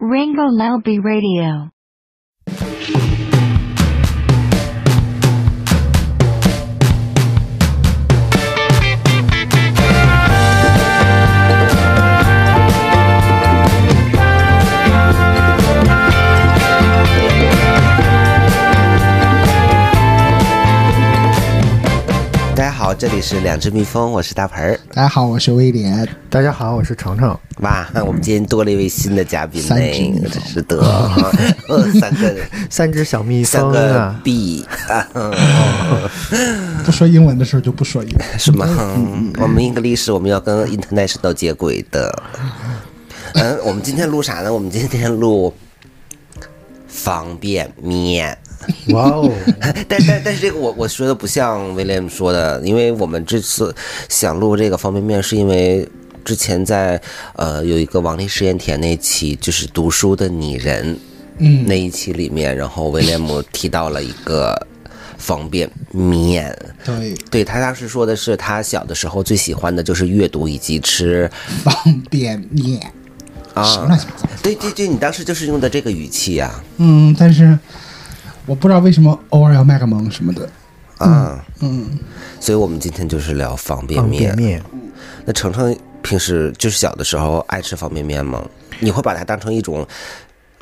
Ringo Lalby Radio. 好，这里是两只蜜蜂，我是大盆儿。大家好，我是威廉。大家好，我是程程。哇，我们今天多了一位新的嘉宾三只蜜呢，是的，呃 三个三只小蜜蜂三个啊，B 啊，不说英文的时候就不说英文。是吗？我们 English 我们要跟 international 接轨的。嗯，我们今天录啥呢？我们今天录方便面。哇哦，但但但是这个我我说的不像威廉说的，因为我们这次想录这个方便面，是因为之前在呃有一个王力实验田那期，就是读书的拟人，嗯那一期里面，然后威廉姆提到了一个方便面。对，对他当时说的是，他小的时候最喜欢的就是阅读以及吃方便面，啊。对对对，你当时就是用的这个语气啊嗯，但是我不知道为什么偶尔要卖个萌什么的。啊，嗯，所以我们今天就是聊方便方面便。面，那程程平时就是小的时候爱吃方便面吗？你会把它当成一种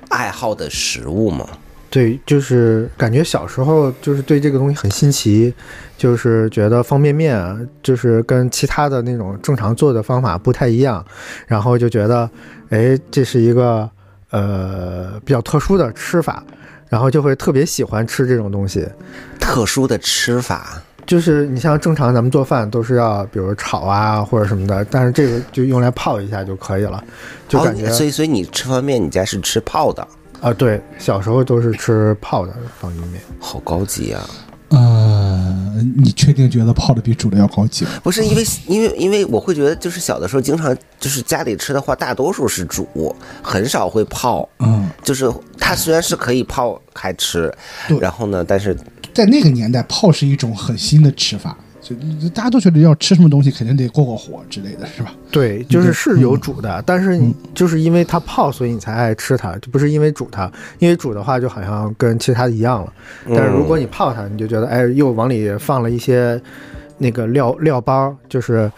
爱好的食物吗？对，就是感觉小时候就是对这个东西很新奇，就是觉得方便面啊，就是跟其他的那种正常做的方法不太一样，然后就觉得，哎，这是一个呃比较特殊的吃法，然后就会特别喜欢吃这种东西。特殊的吃法，就是你像正常咱们做饭都是要比如炒啊或者什么的，但是这个就用来泡一下就可以了，就感觉哦、所以所以你吃方便面，你家是吃泡的，啊，对，小时候都是吃泡的方便面。好高级啊！呃，你确定觉得泡的比煮的要高级吗？不是因为因为因为我会觉得，就是小的时候经常就是家里吃的话，大多数是煮，很少会泡。嗯，就是它虽然是可以泡开吃对，然后呢，但是在那个年代，泡是一种很新的吃法，就大家都觉得要吃什么东西肯定得过过火之类的，是吧？对，就是是有煮的，但是你就是因为它泡，所以你才爱吃它，就不是因为煮它。因为煮的话，就好像跟其他的一样了。但是如果你泡它，你就觉得哎，又往里放了一些那个料料包，就是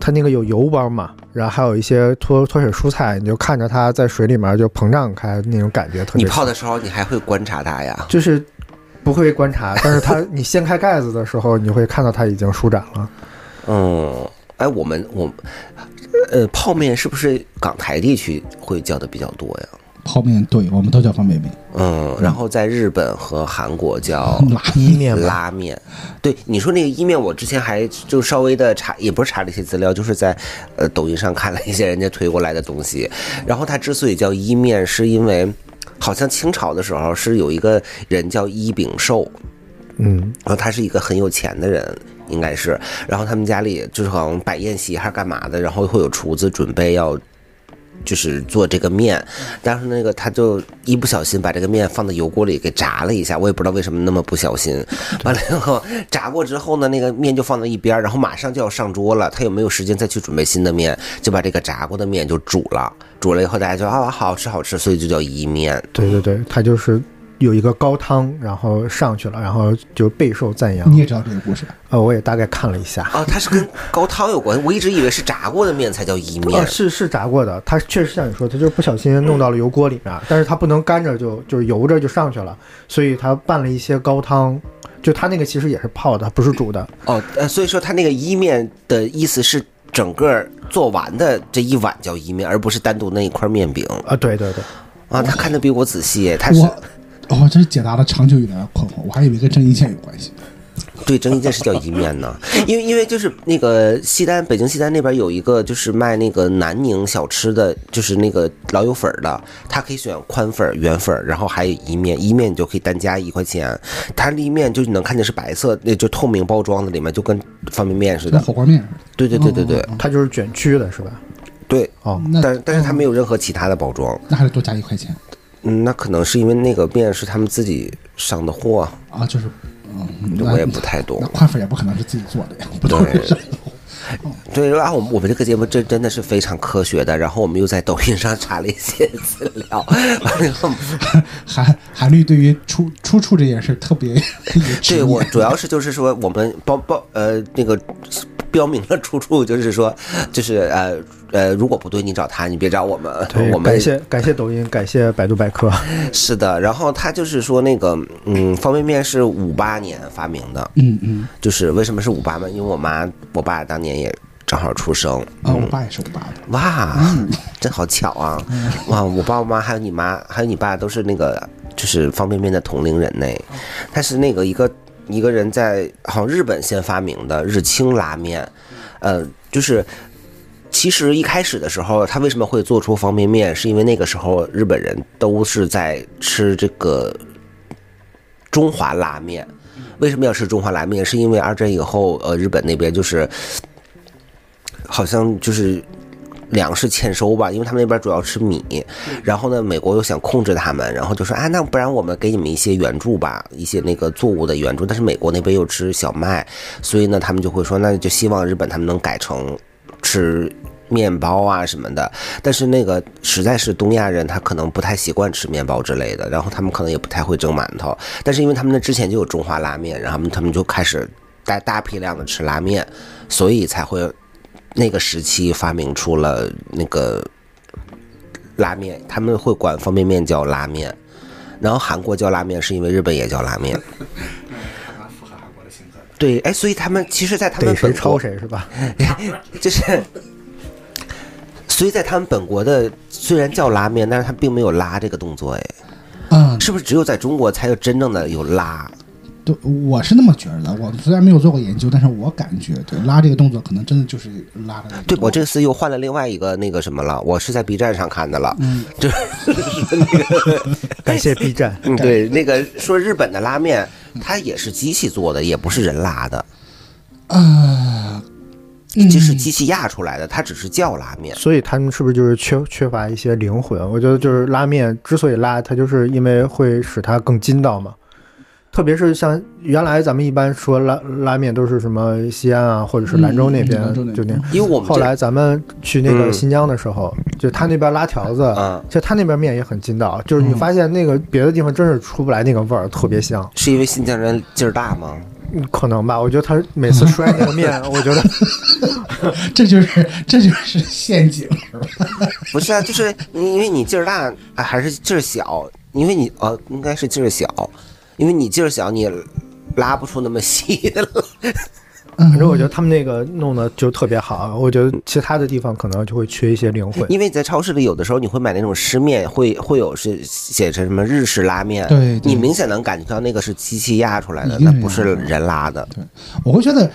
它那个有油包嘛，然后还有一些脱脱水蔬菜，你就看着它在水里面就膨胀开那种感觉，特别你泡的时候，你还会观察它呀？就是不会观察，但是它 你掀开盖子的时候，你会看到它已经舒展了。嗯，哎，我们我呃，泡面是不是港台地区会叫的比较多呀？泡面，对我们都叫方便面。嗯，然后在日本和韩国叫 拉面，拉面。对，你说那个伊面，我之前还就稍微的查，也不是查了一些资料，就是在呃抖音上看了一些人家推过来的东西。然后它之所以叫伊面，是因为好像清朝的时候是有一个人叫伊秉寿，嗯，然后他是一个很有钱的人，应该是，然后他们家里就是好像摆宴席还是干嘛的，然后会有厨子准备要。就是做这个面，但是那个他就一不小心把这个面放在油锅里给炸了一下，我也不知道为什么那么不小心。完了以后炸过之后呢，那个面就放在一边，然后马上就要上桌了，他又没有时间再去准备新的面？就把这个炸过的面就煮了，煮了以后大家就啊好吃好吃，所以就叫一面。对对对，他就是有一个高汤，然后上去了，然后就备受赞扬你。也知道这个故事？呃，我也大概看了一下。哦，它是跟高汤有关，我一直以为是炸过的面才叫伊面哦，。是是炸过的，它确实像你说，它就是不小心弄到了油锅里面，但是它不能干着就就是油着就上去了，所以它拌了一些高汤，就它那个其实也是泡的，不是煮的。哦，呃，所以说它那个伊面的意思是整个做完的这一碗叫一面，而不是单独那一块面饼啊，对对对，啊。他看的比我仔细，他是我哦，这是解答了长久以来的困惑，我还以为跟郑伊健有关系。对郑伊健是叫一面呢，因为因为就是那个西单北京西单那边有一个就是卖那个南宁小吃的，就是那个老友粉的，他可以选宽粉儿、圆粉儿，然后还有一面，一面你就可以单加一块钱，它一面就是能看见是白色，那就透明包装的，里面就跟方便面似的。火锅面。对对对对对它就是卷曲的，是吧？对，哦，但但是它没有任何其他的包装。那还得多加一块钱嗯，那可能是因为那个面是他们自己上的货，啊，就是嗯，我也不太懂。那。宽粉也不可能是自己做的呀，不都是对。对，然后我们我们这个节目真真的是非常科学的，然后我们又在抖音上查了一些资料，然后 韩韩律对于出出处这件事特别 对我主要是就是说我们包包呃那个标明了出处，就是说 就是呃呃如果不对你找他，你别找我们，对，我们感谢感谢抖音，感谢百度百科。是的，然后他就是说那个嗯方便面是五八年发明的，嗯嗯就是为什么是五八呢？因为我妈我爸当年也正好出生，啊，我爸也是我爸的，哇，真好巧啊！哇，我爸我妈还有你妈还有你爸都是那个就是方便面的同龄人呢。他是那个一个一个人在好像日本先发明的日清拉面，呃，就是。其实一开始的时候，他为什么会做出方便面？是因为那个时候日本人都是在吃这个中华拉面。为什么要吃中华拉面？是因为二战以后，呃，日本那边就是好像就是粮食欠收吧，因为他们那边主要吃米，然后呢，美国又想控制他们，然后就说啊，那不然我们给你们一些援助吧，一些那个作物的援助，但是美国那边又吃小麦，所以呢，他们就会说，那就希望日本他们能改成吃。面包啊什么的，但是那个实在是东亚人，他可能不太习惯吃面包之类的，然后他们可能也不太会蒸馒头，但是因为他们那之前就有中华拉面，然后他们就开始大大批量的吃拉面，所以才会那个时期发明出了那个拉面，他们会管方便面叫拉面，然后韩国叫拉面是因为日本也叫拉面。对，哎，所以他们其实，在他们本国抄谁是吧？就是，所以在他们本国的虽然叫拉面，但是他并没有拉这个动作，哎，嗯，是不是只有在中国才有真正的有拉？对，我是那么觉得的。我虽然没有做过研究，但是我感觉对拉这个动作可能真的就是拉的。对我这次又换了另外一个那个什么了，我是在 B 站上看的了，嗯，就 感谢 B 站。嗯对那个说日本的拉面，它也是机器做的，也不是人拉的，呃，就是机器压出来的，它只是叫拉面。所以他们是不是就是缺缺乏一些灵魂？我觉得就是拉面之所以拉，它就是因为会使它更筋道嘛。特别是像原来咱们一般说拉拉面都是什么西安啊，或者是兰州那边就那样。因为我们后来咱们去那个嗯新疆的时候，就他那边拉条子，嗯其实他那边面也很筋道，就是你发现那个别的地方真是出不来那个味儿，特别香。是因为新疆人劲儿大吗？嗯可能吧，我觉得他每次摔那个面，我觉得 这就是这就是陷阱，是吧？不是啊，就是因为你劲儿大，啊还是劲儿小？因为你呃，应该是劲儿小，因为你劲儿小，你拉不出那么细的了。反正我觉得他们那个弄的就特别好，我觉得其他的地方可能就会缺一些灵魂。因为你在超市里有的时候你会买那种湿面，会会有是写成什么日式拉面，对对你明显能感觉到那个是机器压出来的，那不是人拉的。我会觉得，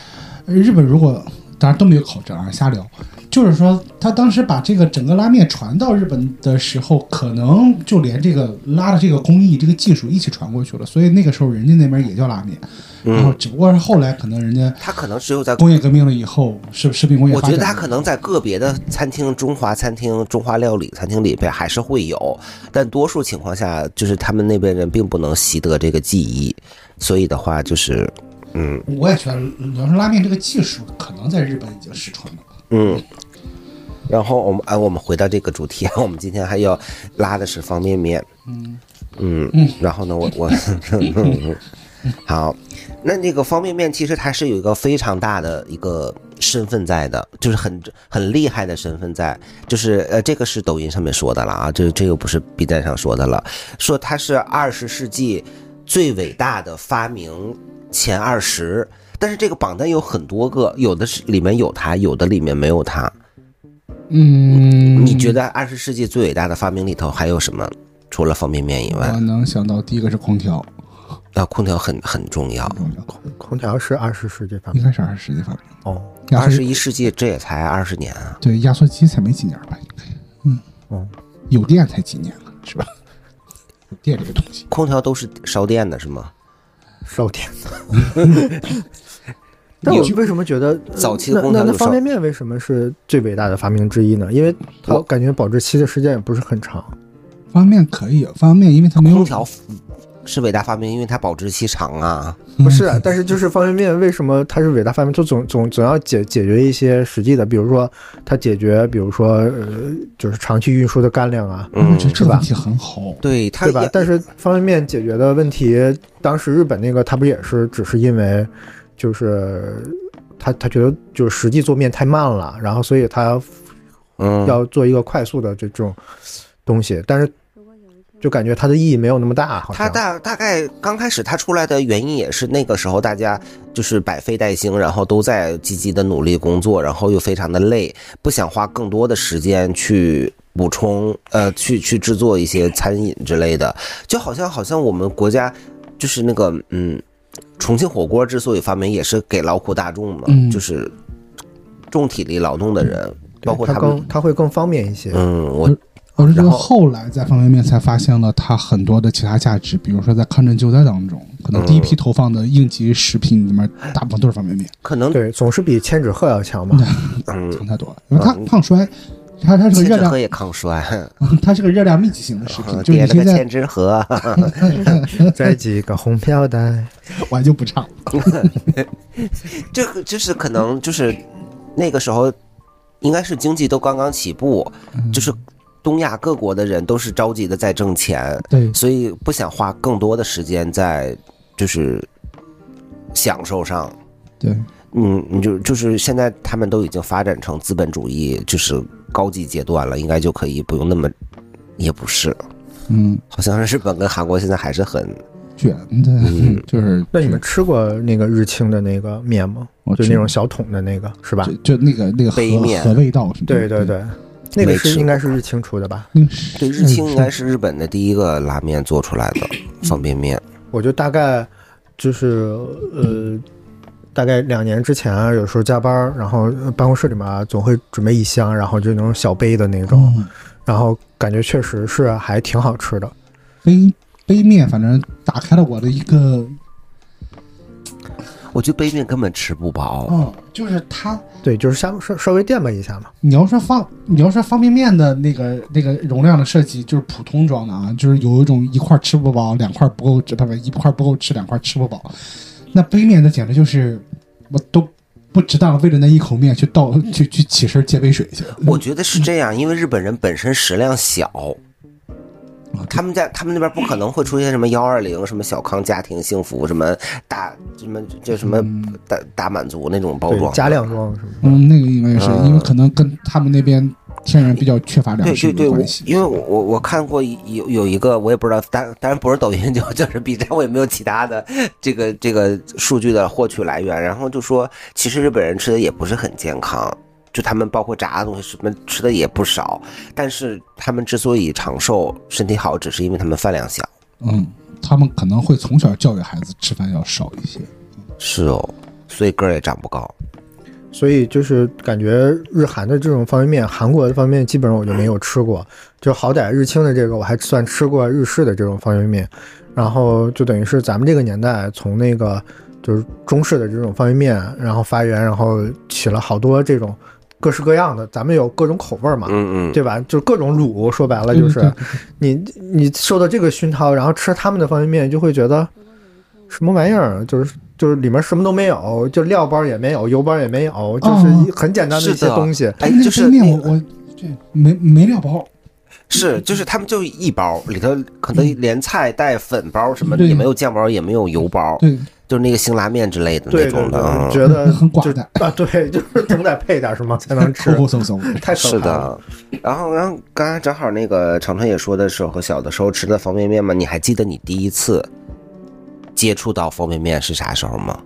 呃日本如果当然都没有考证啊，瞎聊。就是说，他当时把这个整个拉面传到日本的时候，可能就连这个拉的这个工艺、这个技术一起传过去了。所以那个时候人家那边也叫拉面，然后只不过是后来可能人家他可能只有在工业革命了以后，是食品工业我觉得他可能在个别的餐厅、中华餐厅、中华料理餐厅里边还是会有，但多数情况下，就是他们那边人并不能习得这个技艺，所以的话就是，嗯。我也觉得，你要说拉面这个技术，可能在日本已经失传了。嗯。然后我们啊，我们回到这个主题，我们今天还要拉的是方便面，嗯。嗯然后呢，我我 好，那那个方便面其实它是有一个非常大的一个身份在的，就是很很厉害的身份在，就是呃，这个是抖音上面说的了啊，这这个不是 B 站上说的了，说它是二十世纪最伟大的发明前二十，但是这个榜单有很多个，有的是里面有它，有的里面没有它。嗯，你觉得二十世纪最伟大的发明里头还有什么？除了方便面以外我，能想到第一个是空调，啊，空调很很重要。空调是二十世纪发明应该是二十世纪发明。哦，二十一世纪这也才二十年啊，对压缩机才没几年吧？应该，嗯哦，有电才几年了，是吧？电这个东西，空调都是烧电的是吗？烧电。但我为什么觉得早期的那那那方便面为什么是最伟大的发明之一呢？因为它我感觉保质期的时间也不是很长。方便面可以，方便面因为它没有空调是伟大发明，因为它保质期长啊。不是啊，但是就是方便面为什么它是伟大发明？就总总总要解解决一些实际的，比如说它解决，比如说呃，就是长期运输的干粮啊，嗯这是吧个问题很好。对，它？对吧但是方便面解决的问题，当时日本那个他不也是只是因为就是他他觉得就是实际做面太慢了，然后所以他嗯，要做一个快速的这种东西，但是就感觉它的意义没有那么大，好它。大大概刚开始它出来的原因也是那个时候大家就是百废待兴，然后都在积极的努力工作，然后又非常的累，不想花更多的时间去补充呃去去制作一些餐饮之类的，就好像好像我们国家就是那个嗯，重庆火锅之所以发明也是给劳苦大众嘛，嗯就是重体力劳动的人，包括他们更它会更方便一些。嗯我而这个后后来在方便面才发现了它很多的其他价值，比如说在抗震救灾当中，可能第一批投放的应急食品里面大部分都是方便面，可能对，总是比千纸鹤要强吧。嗯。强太多了，因为它抗衰，它它是个热量也抗衰，它是个热量密集型的食品，就是叠了个你现在千纸鹤。再系个红飘带，我就不唱了。这个就是可能就是那个时候，应该是经济都刚刚起步，就是东亚各国的人都是着急的在挣钱，对，所以不想花更多的时间在就是享受上。对，嗯，你就就是现在他们都已经发展成资本主义，就是高级阶段了，应该就可以不用那么，也不是，嗯，好像日本跟韩国现在还是很卷的，嗯。就是那你们吃过那个日清的那个面吗？就那种小桶的那个，是吧？就就那个那个和杯面。和味道是吧？对对对，那个是应该是日清出的吧？对日清应该是日本的第一个拉面做出来的方便面。我就大概就是呃，大概两年之前啊，有时候加班，然后呃办公室里面啊总会准备一箱，然后就那种小杯的那种，嗯然后感觉确实是还挺好吃的。杯杯面，反正打开了我的一个，我觉得杯面根本吃不饱。嗯，就是它。对，就是稍稍稍微垫吧一下嘛。你要说方，你要说方便面的那个那个容量的设计，就是普通装的啊，就是有一种一块吃不饱，两块不够吃，不不，一块不够吃，两块吃不饱。那杯面的简直就是，我都不值当为了那一口面去倒去去起身接杯水去。我觉得是这样，因为日本人本身食量小，他们在他们那边不可能会出现什么幺二零、什么小康家庭幸福、什么大什么这什么大大满足那种包，装。加量装什么的。嗯，那个应该是嗯因为可能跟他们那边天然比较缺乏粮食对对对，我有关系。因为我我我看过有有一个，我也不知道，当当然不是抖音，就就是 B 站，我也没有其他的这个这个数据的获取来源。然后就说，其实日本人吃的也不是很健康，就他们包括炸的东西什么吃的也不少，但是他们之所以长寿、身体好，只是因为他们饭量小。嗯，他们可能会从小教育孩子吃饭要少一些。是哦，所以个儿也长不高。所以就是感觉日韩的这种方便面，韩国的方便面基本上我就没有吃过，就好歹日清的这个我还算吃过日式的这种方便面，然后就等于是咱们这个年代从那个就是中式的这种方便面，然后发源，然后起了好多这种各式各样的，咱们有各种口味儿嘛，嗯嗯，对吧？就各种卤，说白了就是你你受到这个熏陶，然后吃他们的方便面，就会觉得什么玩意儿，就是就是里面什么都没有，就料包也没有，油包也没有，就是一很简单的一些东西。哎，那就是面我我这没没料包，是，就是他们就一包里头可能连菜带粉包什么的，也没有酱包，也没有油包，对，就是那个辛拉面之类的那种的。觉得就 很寡淡 啊，对，就是总得配点什么才能吃抠，抠搜搜。太可是怕了。的，然后，然后刚才正好那个程程也说的是和小的时候吃的方便面嘛，你还记得你第一次接触到方便面是啥时候吗？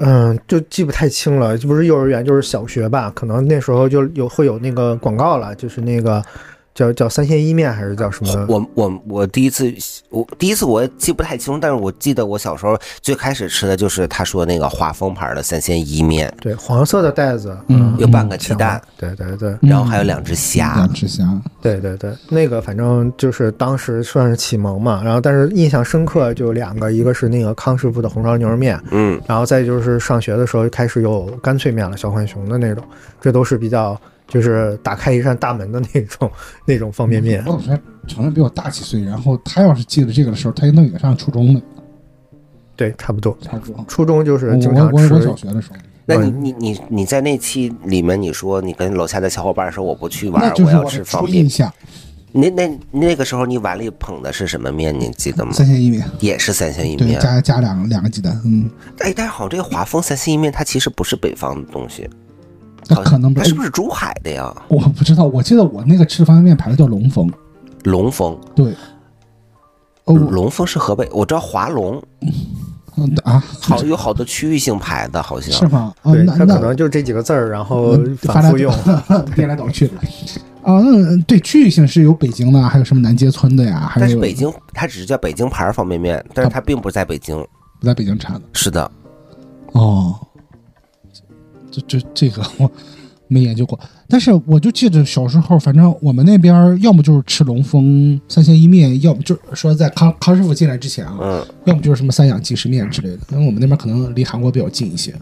嗯，就记不太清了，就不是幼儿园就是小学吧，可能那时候就有会有那个广告了，就是那个叫叫三鲜意面还是叫什么？我我我第一次我第一次我也记不太清，但是我记得我小时候最开始吃的就是他说那个华丰牌的三鲜意面，对，黄色的袋子，嗯有半个鸡蛋，对对对然后还有两只虾两。只虾，对对对，那个反正就是当时算是启蒙嘛，然后但是印象深刻就两个，一个是那个康师傅的红烧牛肉面，嗯，然后再就是上学的时候开始有干脆面了，小浣熊的那种，这都是比较就是打开一扇大门的那种 那种方便面我。老师还承认比我大几岁，然后他要是记得这个的时候，他应该也上初中了，对，差不多。差不多。初中就是我经常我我我吃小学的时候，那你你你你在那期里面你说你跟楼下的小伙伴说我不去玩那，就是要吃方便初印。象，那那那个时候你碗里捧的是什么面？你记得吗？三鲜意面，也是三鲜意，面。加加两个两个鸡蛋，嗯，哎，但是好像这个华丰三鲜意面它其实不是北方的东西，那好像可能不它是不是珠海的呀？我不知道，我记得我那个吃方便面牌子叫龙丰，龙丰，对，哦，龙丰是河北，我知道华龙，嗯啊，好有好多区域性牌子，好像是吗？啊，对，那那它可能就这几个字儿，然后反复用。颠来倒去的。啊，嗯，对，区域性是有北京的，还有什么南街村的呀，还有但是北京它只是叫北京牌方便面，但是它并不是在北京。不在北京产的。是的，哦，这这这个我没研究过，但是我就记得小时候，反正我们那边要么就是吃龙峰三鲜意面，要么就是说在康康师傅进来之前啊，嗯。要么就是什么三养即食面之类的。因为我们那边可能离韩国比较近一些。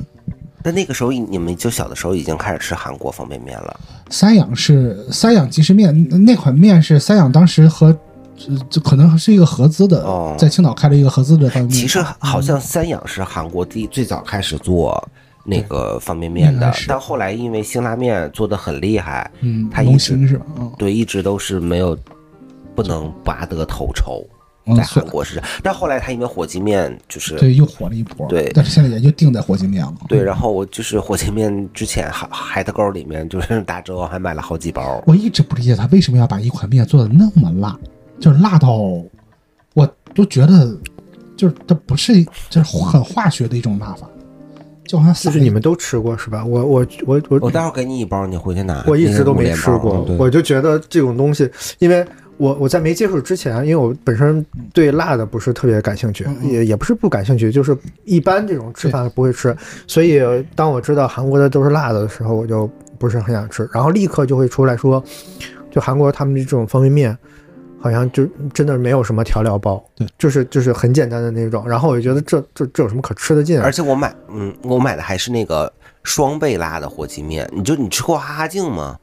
但那个时候你们就小的时候已经开始吃韩国方便面了。三养是三养即食面，那款面是三养当时和。呃这可能是一个合资的，哦在青岛开了一个合资的方便面。其实好像三养是韩国第最早开始做那个方便面的但后来因为辛拉面做的很厉害，嗯，它一直是吧？嗯，对，一直都是没有不能拔得头筹，嗯在韩国是。但后来他因为火鸡面就是对，又火了一波。对但是现在也就定在火鸡面了。对，然后我就是火鸡面之前海海德沟里面就是 打折还买了好几包。我一直不理解他为什么要把一款面做的那么辣，就是辣到我都觉得，就是这不是就是很化学的一种辣法，就好像就是你们都吃过是吧？我我我我我待会儿给你一包，你回去拿。我一直都没吃过，我就觉得这种东西，因为我我在没接触之前，因为我本身对辣的不是特别感兴趣，嗯也也不是不感兴趣，就是一般这种吃饭不会吃，所以当我知道韩国的都是辣的的时候，我就不是很想吃，然后立刻就会出来说，就韩国他们这种方便面。好像就真的没有什么调料包，对，就是就是很简单的那种，然后我就觉得这这这有什么可吃的劲啊？而且我买，嗯，我买的还是那个双倍辣的火鸡面。你就你吃过哈哈镜吗？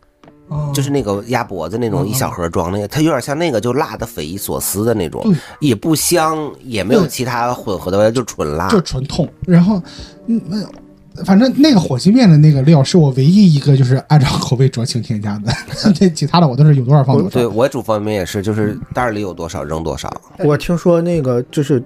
哦就是那个鸭脖子那种一小盒装那个，它有点像那个，就辣的匪夷所思的那种对，也不香，也没有其他混合的味道，就纯辣。就纯痛。然后，嗯，没有反正那个火鸡面的那个料是我唯一一个就是按照口味酌情添加的，那其他的我都是有多少放多少。对我煮方便面也是，就是袋里有多少扔多少。我听说那个就是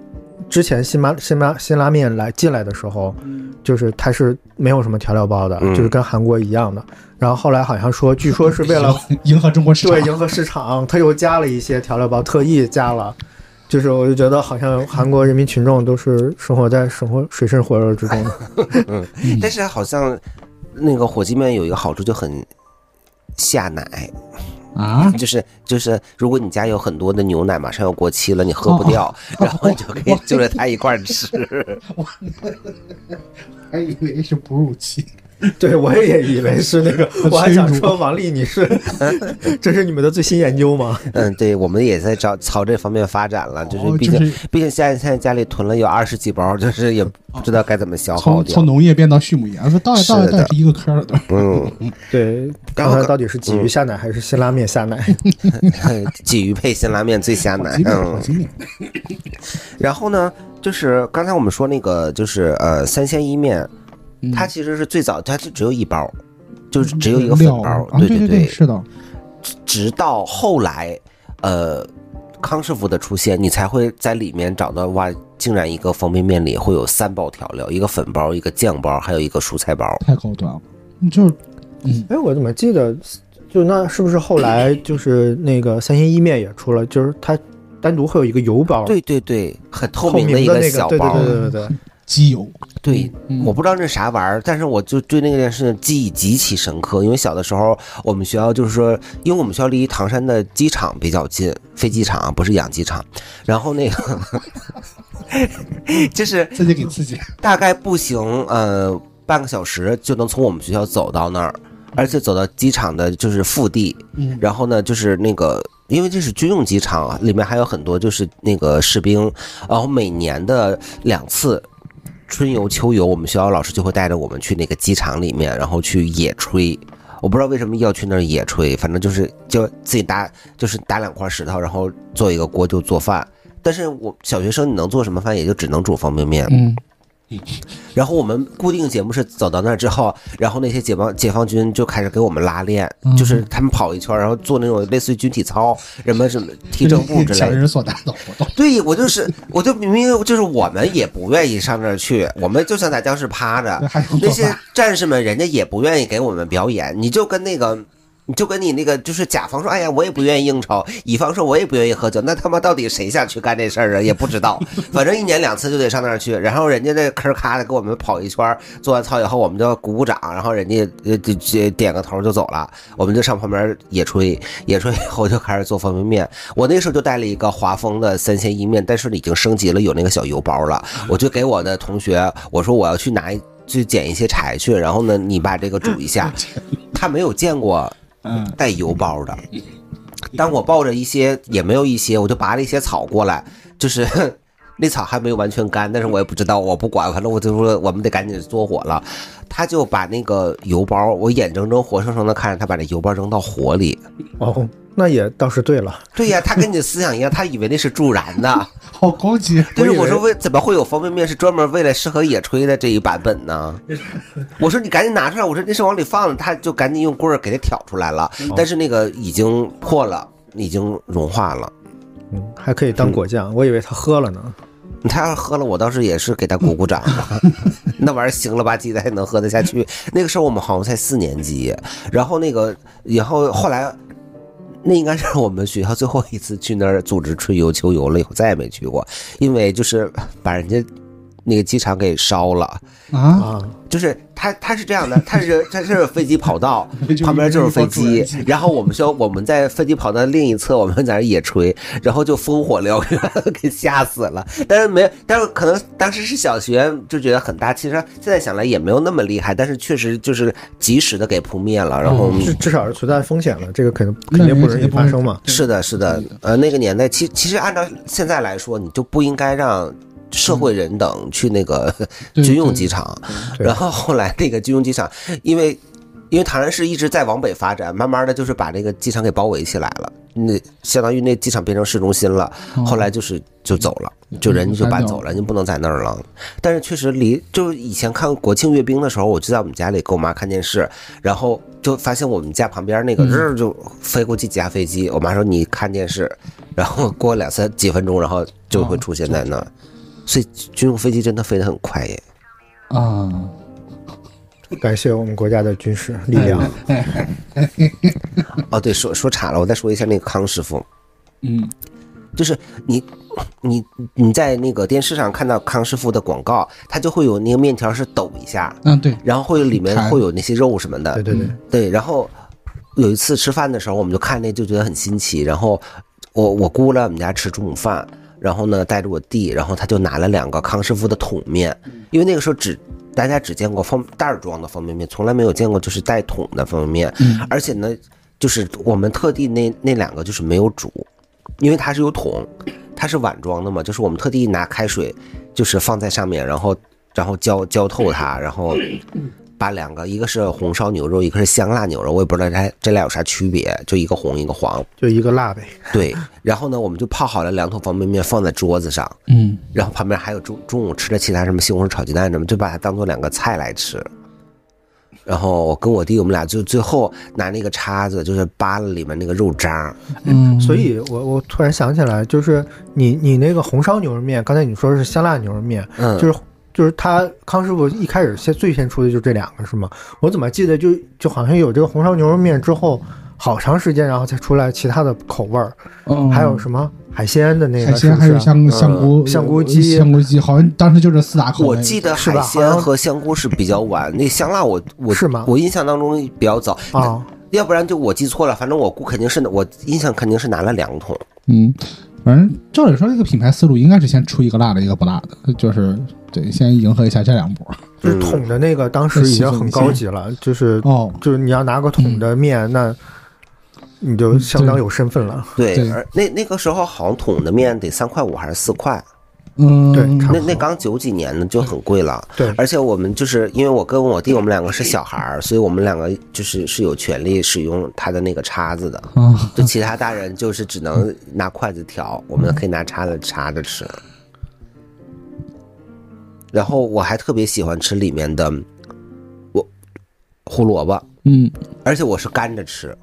之前辛拉辛拉辛拉面来进来的时候，就是它是没有什么调料包的，嗯就是跟韩国一样的。然后后来好像说，据说是为了 迎合中国市场对，迎合市场，他又加了一些调料包，特意加了。就是我就觉得好像韩国人民群众都是生活在生活水深火热之中的。嗯，但是好像那个火鸡面有一个好处，就很下奶，啊，就是就是，如果你家有很多的牛奶马上要过期了，你喝不掉，然后你就可以就着它一块吃。我。还以为是哺乳期。对，我也以为是那个，我还想说王丽，你是 这是你们的最新研究吗？嗯，对，我们也在朝朝这方面发展了，就是哦毕竟、就是毕竟现在现在家里囤了有二十几包，就是也不知道该怎么消耗掉从从。农业变到畜牧业，说倒也倒也是的倒也是一个科了都。嗯，对，刚才到底是鲫鱼下奶还是辛拉面下奶？鲫鱼配辛拉面最下奶嗯然后呢，就是刚才我们说那个，就是呃三鲜伊面，嗯它其实是最早，它就只有一包，就是只有一个粉包。啊，对对对，是的，直到后来，呃，康师傅的出现，你才会在里面找到哇，竟然一个方便面里会有三包调料，一个粉包，一个酱包，还有一个蔬菜包。太高端了。就是，嗯，哎，我怎么记得，就那是不是后来就是那个三鲜意面也出了，就是它单独会有一个油包，对对对，很透透明的一个，对对小包。对对对对。机油，对嗯我不知道那是啥玩意儿，但是我就对那件事情记忆极其深刻。因为小的时候，我们学校就是说，因为我们学校离唐山的机场比较近，飞机场啊不是养鸡场。然后那个 就是自己给自己。大概步行呃半个小时就能从我们学校走到那儿，而且走到机场的就是腹地。嗯然后呢，就是那个。因为这是军用机场啊，里面还有很多就是那个士兵，然后每年的两次春游、秋游，我们学校老师就会带着我们去那个机场里面，然后去野炊，我不知道为什么要去那儿野炊，反正就是就自己搭就是搭两块石头，然后做一个锅就做饭。但是我小学生你能做什么饭，也就只能煮方便面。嗯 然后我们固定节目是走到那儿之后，然后那些解放解放军就开始给我们拉练，嗯就是他们跑一圈，然后做那种类似于军体操，什么什么踢正步之类的。强 人所难的活动。对，我就是，我就明明就是我们也不愿意上那儿去，我们就想在教室趴着。那些战士们，人家也不愿意给我们表演，你就跟那个。你就跟你那个就是甲方说，哎呀，我也不愿意应酬；乙方说，我也不愿意喝酒。那他妈到底谁想去干这事儿啊？也不知道。反正一年两次就得上那儿去，然后人家那吭咔的给我们跑一圈儿，做完操以后，我们就鼓鼓掌，然后人家呃就就点个头就走了，我们就上旁边野炊，野炊以后就开始做方便面。我那时候就带了一个华丰的三鲜意面，但是已经升级了，有那个小油包了。我就给我的同学我说我要去拿去捡一些柴去，然后呢你把这个煮一下。他没有见过嗯带油包的，当我抱着一些也没有一些，我就拔了一些草过来，就是。那草还没有完全干，但是我也不知道，我不管，反正我就说我们得赶紧做火了。他就把那个油包，我眼睁睁活生生的看着他把那油包扔到火里。哦，那也倒是对了。对呀，他跟你的思想一样，他以为那是助燃的。好高级。但是我说为怎么会有方便面是专门为了适合野炊的这一版本呢？我说你赶紧拿出来，我说那是往里放的，他就赶紧用棍儿给它挑出来了，但是那个已经破了，已经融化了。嗯，还可以当果酱，我以为他喝了呢。他要是喝了，我倒是也是给他鼓鼓掌。那玩意儿行了吧唧的，还能喝得下去？那个时候我们好像才四年级，然后那个，然后后来，那应该是我们学校最后一次去那儿组织春游秋游了，以后再也没去过，因为就是把人家那个机场给烧了。啊，啊，就是它，它是这样的，它是它是飞机跑道，旁边就是飞机然后我们说我们在飞机跑道另一侧，我们在那野炊，然后就烽火燎原，给吓死了。但是没，但是可能当时是小学，就觉得很大。其实现在想来也没有那么厉害，但是确实就是及时的给扑灭了。然后至至少是存在风险了，这个肯定肯定不容易发生嘛。是的，是的，呃，那个年代，其其实按照现在来说，你就不应该让社会人等去那个 军用机场。然后后来那个军用机场，因为因为唐山市一直在往北发展，慢慢的就是把这个机场给包围起来了，那相当于那机场变成市中心了。哦后来就是就走了，就人就搬走了，人不能在那儿了。但是确实离就是以前看国庆阅兵的时候，我就在我们家里跟我妈看电视，然后就发现我们家旁边那个就飞过去几架飞机，我妈说你看电视，然后过两三几分钟，然后就会出现在那儿。所以军用飞机真的飞得很快耶。啊，感谢我们国家的军事力量。哦，对，说说岔了，我再说一下那个康师傅，嗯就是你你你在那个电视上看到康师傅的广告，它就会有那个面条是抖一下，嗯，对，然后会有里面会有那些肉什么的，对对对，对，然后有一次吃饭的时候，我们就看那就觉得很新奇。然后我我姑来我们家吃中午饭，然后呢带着我弟，然后他就拿了两个康师傅的桶面，因为那个时候只大家只见过方袋装的方便面，从来没有见过就是带桶的方便面。嗯而且呢，就是我们特地那那两个就是没有煮，因为它是有桶，它是碗装的嘛，就是我们特地拿开水就是放在上面，然后然后浇浇透它，然后把两个，一个是红烧牛肉，一个是香辣牛肉，我也不知道它这俩有啥区别，就一个红一个黄。就一个辣呗。对，然后呢，我们就泡好了两桶方便面放在桌子上，嗯然后旁边还有中中午吃的其他什么西红柿炒鸡蛋什么，就把它当做两个菜来吃。然后我跟我弟，我们俩就最后拿那个叉子，就是扒了里面那个肉渣。嗯，所以我我突然想起来，就是你你那个红烧牛肉面，刚才你说是香辣牛肉面，嗯，就是就是他康师傅一开始先最先出的就这两个是吗？我怎么记得就就好像有这个红烧牛肉面之后，好长时间然后才出来其他的口味儿，嗯。还有什么？海鲜的那个海鲜，还有香香菇、香菇鸡。香菇鸡，好像当时就这四大口味。我记得海鲜和香菇是比较晚，那香辣我我是吗？我印象当中比较早，啊，要不然就我记错了，反正我估肯定是我印象肯定是拿了两桶。嗯，反正照理说，这个品牌思路应该是先出一个辣的，一个不辣的，就是对，先迎合一下这两波。就是桶的那个当时已经很高级了，就是哦，就是你要拿个桶的面，那你就相当有身份了。对，对而那那个时候好像桶的面得三块五还是四块，嗯，对那那刚九几年呢就很贵了。对。而且我们就是因为我跟我弟我们两个是小孩儿，所以我们两个就是是有权利使用他的那个叉子的。啊，就其他大人就是只能拿筷子挑，我们可以拿叉子叉着吃。然后我还特别喜欢吃里面的我胡萝卜，嗯，而且我是干着吃，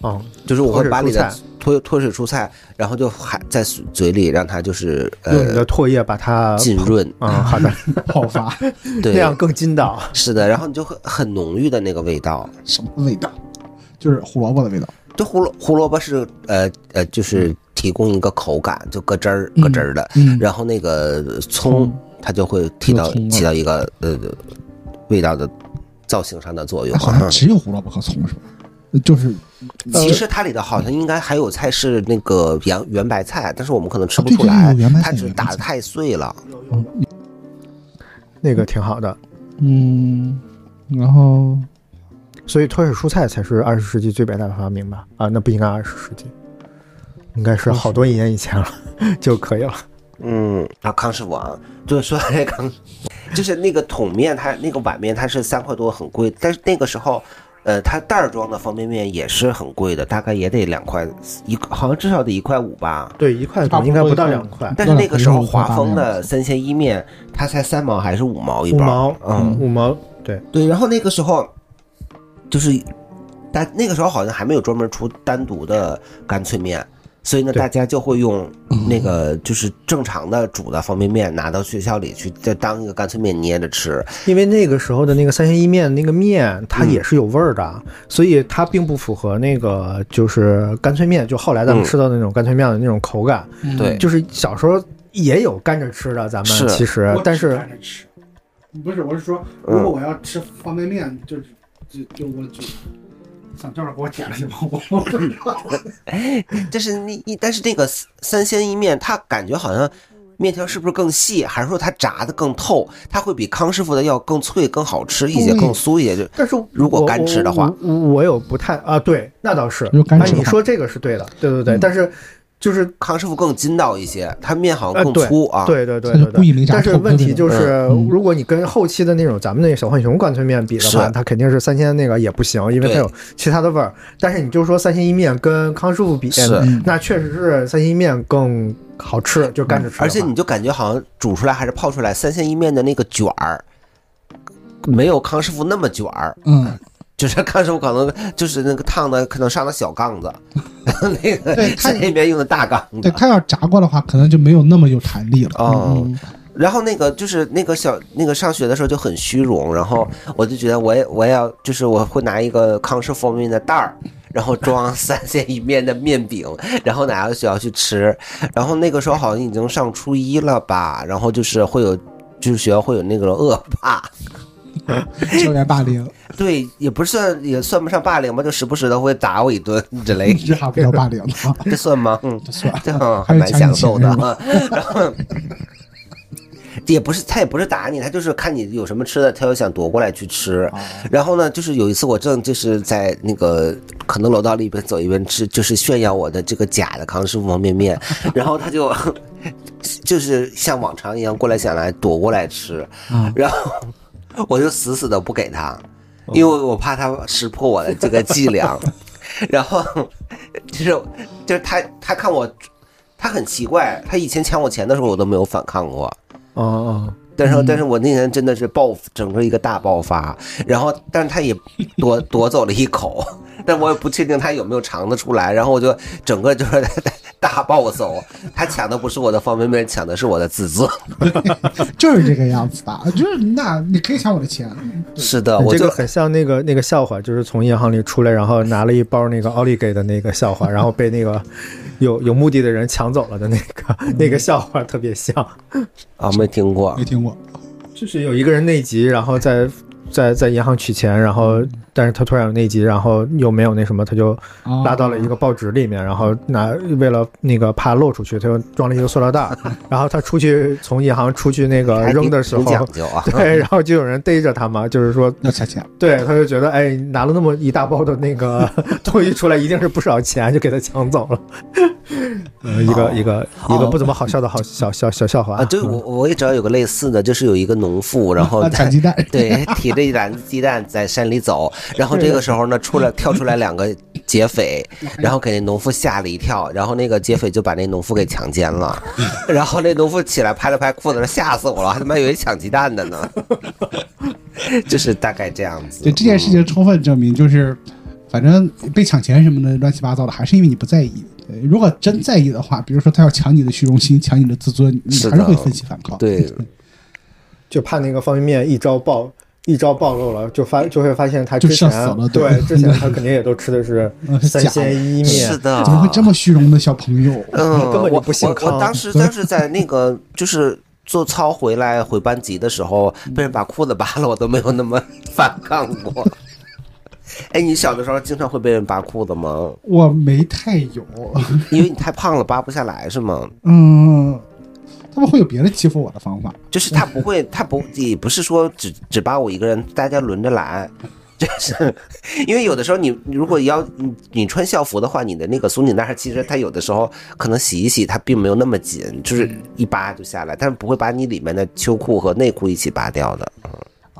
哦，就是我会把你的脱脱脱水蔬菜，然后就含在嘴里让它就是用你的呃唾液把它浸润，啊，好的，泡发 对那，样更筋道。是的，然后你就会很浓郁的那个味道。什么味道？就是胡萝卜的味道。就胡萝胡萝卜是呃呃，就是提供一个口感，就咯吱儿咯吱儿的，嗯然后那个葱它就会起到起到一个呃味道的造型上的作用。好像只有胡萝卜和葱是吧？就是其实它里头好像应该还有菜是那个圆圆白菜，但是我们可能吃不出来它只有圆白菜打的太碎了。嗯那个挺好的。嗯，然后所以脱水蔬菜才是二十世纪最伟大的发明吧？啊，那不应该二十世纪，应该是好多年以前了 就可以了。嗯，啊，康师傅啊，就是说这康，就是那个桶面，它那个碗面它是三块多，很贵。但是那个时候，呃，它袋儿装的方便面也是很贵的，大概也得两块一，好像至少得一块五吧。对，一块应该不到两块，但是那个时候华丰的三鲜伊面，它才三毛还是五毛一包？五毛，嗯，五毛，对，对。然后那个时候，就是，但那个时候好像还没有专门出单独的干脆面，所以呢，大家就会用那个就是正常的煮的方便面拿到学校里去，再当一个干脆面捏着吃。因为那个时候的那个三鲜意面那个面，它嗯也是有味儿的，所以它并不符合那个就是干脆面，就后来咱们嗯吃到的那种干脆面的那种口感。对。就是小时候也有干着吃的，咱们其实，但是着吃，不是，我是说，嗯如果我要吃方便面，就是就就我就想这会儿给我剪了一碗？我我不知道。就是那一，但是那个三三鲜意面，它感觉好像面条是不是更细，还是说它炸的更透？它会比康师傅的要更脆、更好吃一些，更酥一些。就但是如果我干吃的话我我我有不太啊，对，那倒是。哎，如果干吃的话你说这个是对的，对对对，嗯但是就是康师傅更筋道一些，它面好像更粗啊。对对对对对。但是问题就是，嗯如果你跟后期的那种咱们那个小浣熊干脆面比的话，它肯定是三鲜那个也不行，因为它有其他的味儿。但是你就说三鲜意面跟康师傅比，那确实是三鲜意面更好吃，就干着吃。而且你就感觉好像煮出来还是泡出来三鲜意面的那个卷儿，没有康师傅那么卷儿。嗯，就是康师傅可能就是那个烫的可能上了小杠子，那个对它三鲜意面用的大杠子。对，它要炸过的话，可能就没有那么有弹力了。哦嗯，然后那个就是那个小那个上学的时候就很虚荣，然后我就觉得我也我也要就是我会拿一个康师傅方便面的袋儿，然后装三鲜一面的面饼，然后拿到学校去吃。然后那个时候好像已经上初一了吧，然后就是会有就是学校会有那个恶霸，校园霸凌，对，也不算也算不上霸凌吧，就时不时的会打我一顿之类的，这还不叫霸凌吗，这算吗？嗯，这算。这还蛮享受的啊。然后也不是，他也不是打你，他就是看你有什么吃的，他就想夺过来去吃。然后呢，就是有一次我正就是在那个可能楼道里边走一边吃，就是炫耀我的这个假的康师傅方便面，然后他就就是像往常一样过来想来夺过来吃，啊然后我就死死的不给他，因为我怕他识破我的这个伎俩。然后就是就是他他看我，他很奇怪，他以前抢我钱的时候我都没有反抗过。哦哦，但是，但是我那天真的是爆，整个一个大爆发，然后，但是他也夺夺走了一口，但我也不确定他有没有尝得出来，然后我就整个就是 大暴走，他抢的不是我的方便面，抢的是我的自尊。就是这个样子吧，就是那你可以抢我的钱，是的，我就这个很像那个那个笑话，就是从银行里出来，然后拿了一包那个奥利给的那个笑话，然后被那个有有目的的人抢走了的那个那个笑话特别像，啊没听过没，听过。就是有一个人内急，然后在在在银行取钱，然后但是他突然有内急，然后又没有那什么，他就啊拉到了一个报纸里面，然后拿为了那个怕漏出去，他又装了一个塑料袋儿，然后他出去从银行出去那个扔的时候挺，讲究啊。对，然后就有人逮着他嘛，就是说要钱钱，对，他就觉得哎，拿了那么一大包的那个 东西出来，一定是不少钱，就给他抢走了。呃，一个一个一个不怎么好笑的好小小小笑话。啊，对我我也知道有个类似的，就是有一个农妇，然后啊抢鸡蛋，对，提着一篮子鸡蛋在山里走，然后这个时候呢，出来跳出来两个劫匪，然后给那农夫吓了一跳，然后那个劫匪就把那农夫给强奸了，然后那农夫起来拍了拍裤子说吓死我了，还他妈以为抢鸡蛋的呢，就是大概这样子。对这件事情充分证明，就是反正被抢钱什么的乱七八糟的，还是因为你不在意。如果真在意的话，比如说他要抢你的虚荣心，抢你的自尊，你还是会奋起反抗。对 就怕那个方便面一招暴一招暴露了，就发就会发现他之前死了对对之前他肯定也都吃的是 嗯三鲜一面，是的，怎么会这么虚荣的小朋友？嗯，根本就我不姓康我我当时 当时在那个就是做操回来回班级的时候，被人把裤子扒了，我都没有那么反抗过。哎，你小的时候经常会被人扒裤子吗？我没太有，因为你太胖了，扒不下来是吗？嗯，他们会有别的欺负我的方法。就是他不会，他不也不是说只只扒我一个人，大家轮着来。就是因为有的时候你如果要你你穿校服的话，你的那个松紧带其实它有的时候可能洗一洗，它并没有那么紧，就是一扒就下来，但是不会把你里面的秋裤和内裤一起扒掉的。嗯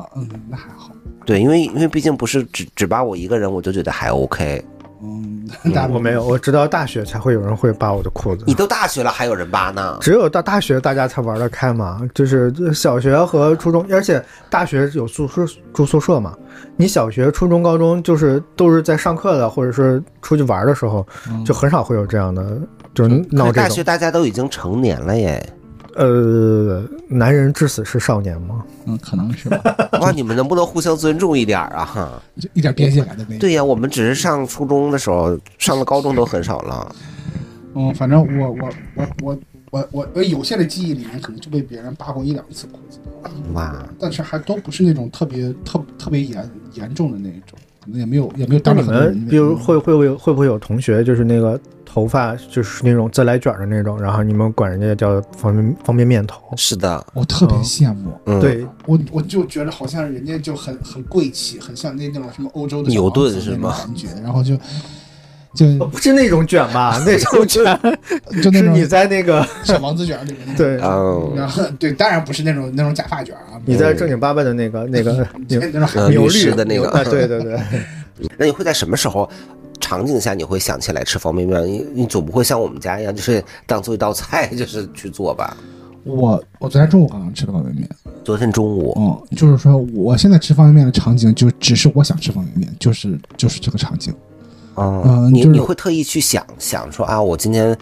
啊，嗯，那还好。对，因为因为毕竟不是只只扒我一个人，我就觉得还 OK。嗯，大我没有，我直到大学才会有人会扒我的裤子你。都大学了还有人扒呢？只有到大学大家才玩得开嘛，就是小学和初中，而且大学有宿舍住宿舍嘛。你小学、初中、高中就是都是在上课的，或者是出去玩的时候，就很少会有这样的，就是闹这种。大学大家都已经成年了耶！呃，男人至死是少年吗？嗯，可能是吧，哇，你们能不能互相尊重一点啊？哈。就一点边界感都没有。对呀，我们只是上初中的时候，上了高中都很少了。嗯，反正我我我我我我我有限的记忆里面，可能就被别人扒过一两次裤子，哇，但是还都不是那种特别特特别严严重的那一种，也没有也没有那你当着很多人们比如会会不会会不会有同学就是那个头发就是那种自来卷的那种，然后你们管人家叫方便方便面头？是的，我特别羡慕，嗯，，对，我我就觉得好像人家就很很贵气，很像那那种什么欧洲的牛顿是吗？感觉，然后就就不是那种卷吧？那种卷就那种是你在那个 小王子卷里面对，嗯，然后对，当然不是那种那种假发卷啊，你在正经八百的那个那个 那种呃律牛绿师的那个啊，对对对，那你会在什么时候场景下你会想起来吃方便面？你你总不会像我们家一样，就是当做一道菜就是去做吧？我我昨天中午刚刚吃的方便面，昨天中午，嗯，就是说我现在吃方便面的场景就只是我想吃方便面，就是就是这个场景。嗯，嗯就是你你会特意去想想说啊，我今天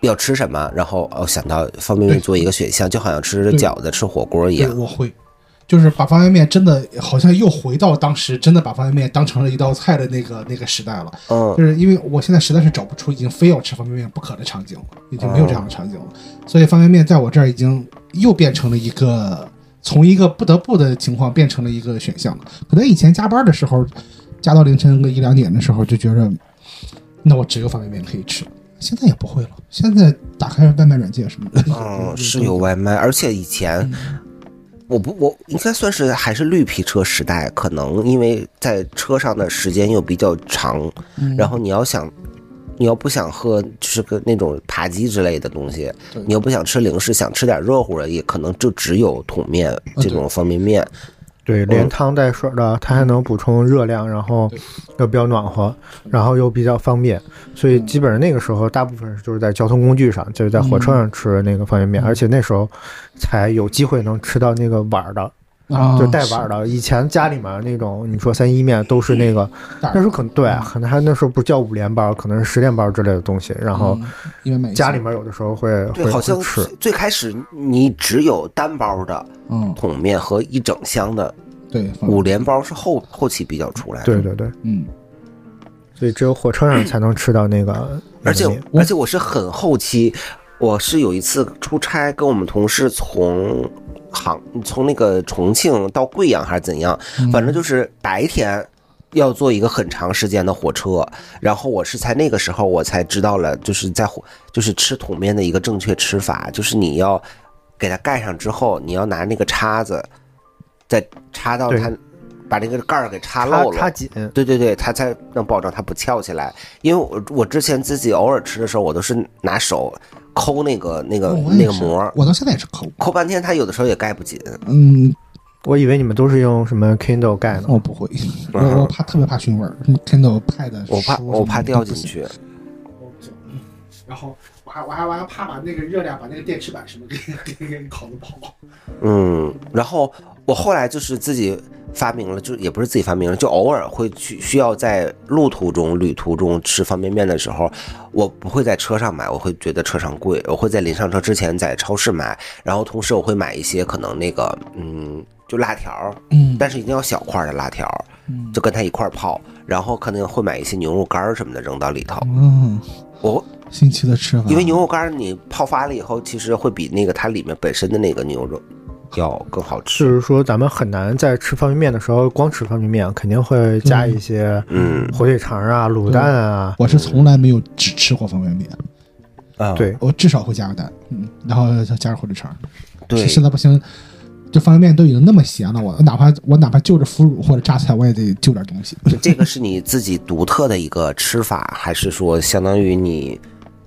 要吃什么，然后哦想到方便面做一个选项，就好像吃饺子、吃火锅一，样。我会，就是把方便面真的好像又回到当时真的把方便面当成了一道菜的那个那个时代了。嗯就是因为我现在实在是找不出已经非要吃方便面不可的场景了，已经没有这样的场景了，所以方便面在我这儿已经又变成了一个从一个不得不的情况变成了一个选项了。可能以前加班的时候，加到凌晨个一两点的时候，就觉着那我只有方便面可以吃。现在也不会了，现在打开外卖软件什么的，嗯，是有外卖，而且以前我不我应该算是还是绿皮车时代，可能因为在车上的时间又比较长，然后你要想。你要不想喝，就是个那种扒鸡之类的东西，你又不想吃零食，想吃点热乎的，也可能就只有桶面这种方便面。对，连汤带水的，它还能补充热量，然后又比较暖和，然后又比较方便，所以基本上那个时候大部分就是在交通工具上，就是在火车上吃那个方便面，而且那时候才有机会能吃到那个碗儿的，啊，就带碗的。以前家里面那种你说三一面都是那个，那时候可能对，可能还那时候不叫五连包，可能是十连包之类的东西，然后家里面有的时候会对，会好像是。最开始你只有单包的嗯桶面和一整箱的对五连包是后后期比较出来的。对对对，嗯所以只有火车上才能吃到那个，而且而且我是很后期，我是有一次出差，跟我们同事从杭从那个重庆到贵阳还是怎样，嗯反正就是白天。要坐一个很长时间的火车，然后我是在那个时候我才知道了，就是在火就是吃桶面的一个正确吃法，就是你要给它盖上之后，你要拿那个叉子再插到它，把那个盖儿给插插漏了，插紧，对对对，它才能保证它不翘起来。因为我我之前自己偶尔吃的时候，我都是拿手抠那个那个、那个膜，我到现在也是抠。抠半天，它有的时候也盖不紧。嗯，我以为你们都是用什么 Kindle 盖呢？我不会，我我怕特别怕熏味儿，Kindle Pad 我怕我怕掉进都不行。去。然后我还我还我还怕把那个热量把那个电池板什么给 给给烤的跑。嗯，然后我后来就是自己发明了，就也不是自己发明了，就偶尔会去需要在路途中、旅途中吃方便面的时候，我不会在车上买，我会觉得车上贵，我会在临上车之前在超市买，然后同时我会买一些可能那个嗯，就辣条，嗯但是一定要小块的辣条，嗯就跟它一块泡，然后可能会买一些牛肉干什么的扔到里头。嗯，我新奇的吃法。因为牛肉干你泡发了以后，其实会比那个它里面本身的那个牛肉要更好吃就。是说，咱们很难在吃方便面的时候光吃方便面，肯定会加一些嗯火腿肠啊、卤蛋啊。我是从来没有只吃过方便面，啊，对，我至少会加个蛋，嗯，然后再加个火腿肠。对，实在不行，这方便面都已经那么咸了，我哪怕我哪怕就着腐乳或者榨菜，我也得就点东西。这个是你自己独特的一个吃法，还是说相当于你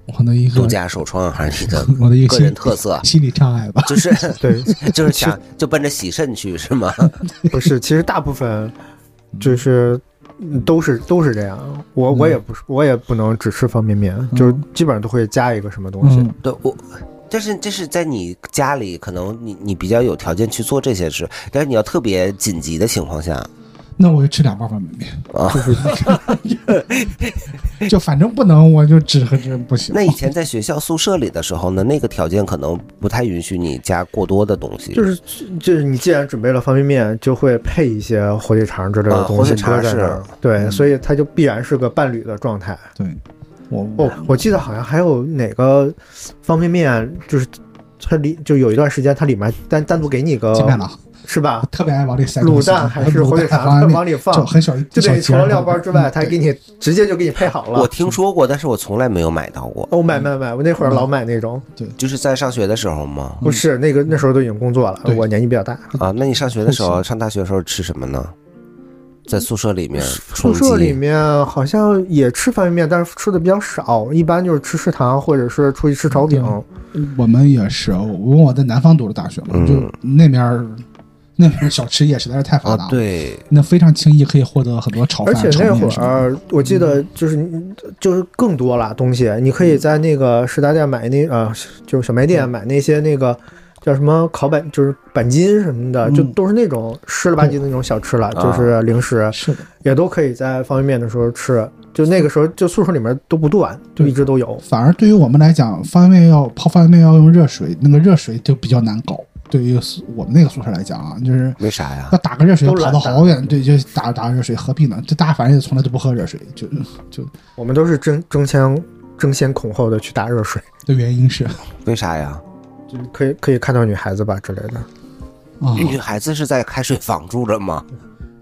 我的一个独家首创，还是你的 我的一个个人特色？心理障碍吧。就是 对，就是想就奔着洗肾去是吗？不是，其实大部分就是嗯都是都是这样。我我也不是，我也不能只吃方便面，就是基本上都会加一个什么东西。嗯，对我。但是这是在你家里，可能你你比较有条件去做这些事，但是你要特别紧急的情况下那我就吃两包方便面，啊。就反正不能，我就只和这不行。那以前在学校宿舍里的时候呢，那个条件可能不太允许你加过多的东西。就是就是你既然准备了方便面，就会配一些火腿肠之类的啊东西火腿肠是搁在那儿。对，所以它就必然是个伴侣的状态。对，我哦，我记得好像还有哪个方便面，就是它里就有一段时间，它里面单单独给你个鸡麦郎是吧？特别爱往里塞卤蛋还是火腿肠，往里它往里放就，很小一就等于除了料包包之外，他还给你直接就给你配好了。我听说过，但是我从来没有买到过。哦，买买买，我那会儿老买那种，对就是在上学的时候吗？不是那个那时候都已经工作了，我年纪比较大。啊，那你上学的时候，上大学的时候吃什么呢？在宿舍里面宿舍里。面好像也吃方便面，但是吃的比较少，一般就是吃食堂或者是出去吃炒饼。我们也是，我因为我在南方读的大学嘛，嗯就那面儿 那边儿小吃业实在是太发达啊，了，，对，那非常轻易可以获得很多炒饭、而且那会炒面什么的。儿我记得就是就是更多了东西，你可以在那个食杂店买那呃就是小卖店买那些那个叫什么烤板就是板筋什么的，嗯就都是那种湿了吧唧的那种小吃了，啊就是零食是的，也都可以在方便面的时候吃。就那个时候就宿舍里面都不断，就一直都有。反而对于我们来讲，方便面要泡方便面要用热水，那个热水就比较难搞。对于宿我们那个宿舍来讲啊，就是为啥呀要？打个热水都跑到好远，对，就打打热水，何必呢？这大家反正也从来都不喝热水，就就我们都是争争先争先恐后的去打热水，的原因是为啥呀？就是可以可以看到女孩子吧之类的。啊，女孩子是在开水房住着吗？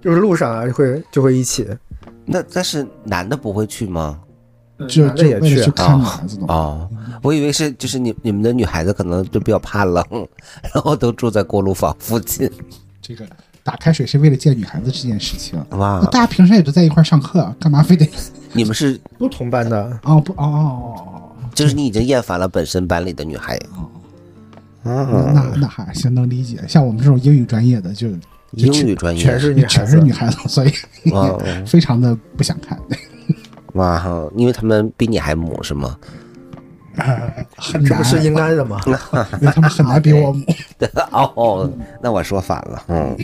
就是路上啊，就会就会一起，那但是男的不会去吗？就男的也就为了去去。看女孩子的嘛。哦，我以为是就是你你们的女孩子可能都比较怕冷，然后都住在锅炉房附近。这个打开水是为了见女孩子这件事情。那哇，大家平时也都在一块上课，干嘛非得你们是 不同班的，哦不哦哦哦就是你已经厌烦了本身班里的女孩。哦，啊，那那还行，能理解。像我们这种英语专业的，就就英语专业全是女孩全，是女孩子，所以哇 非常的不想看，哇哈，因为他们比你还母是吗？很难这不，是应该的吗？因为他们很难比我母。哦，那我说反了，嗯，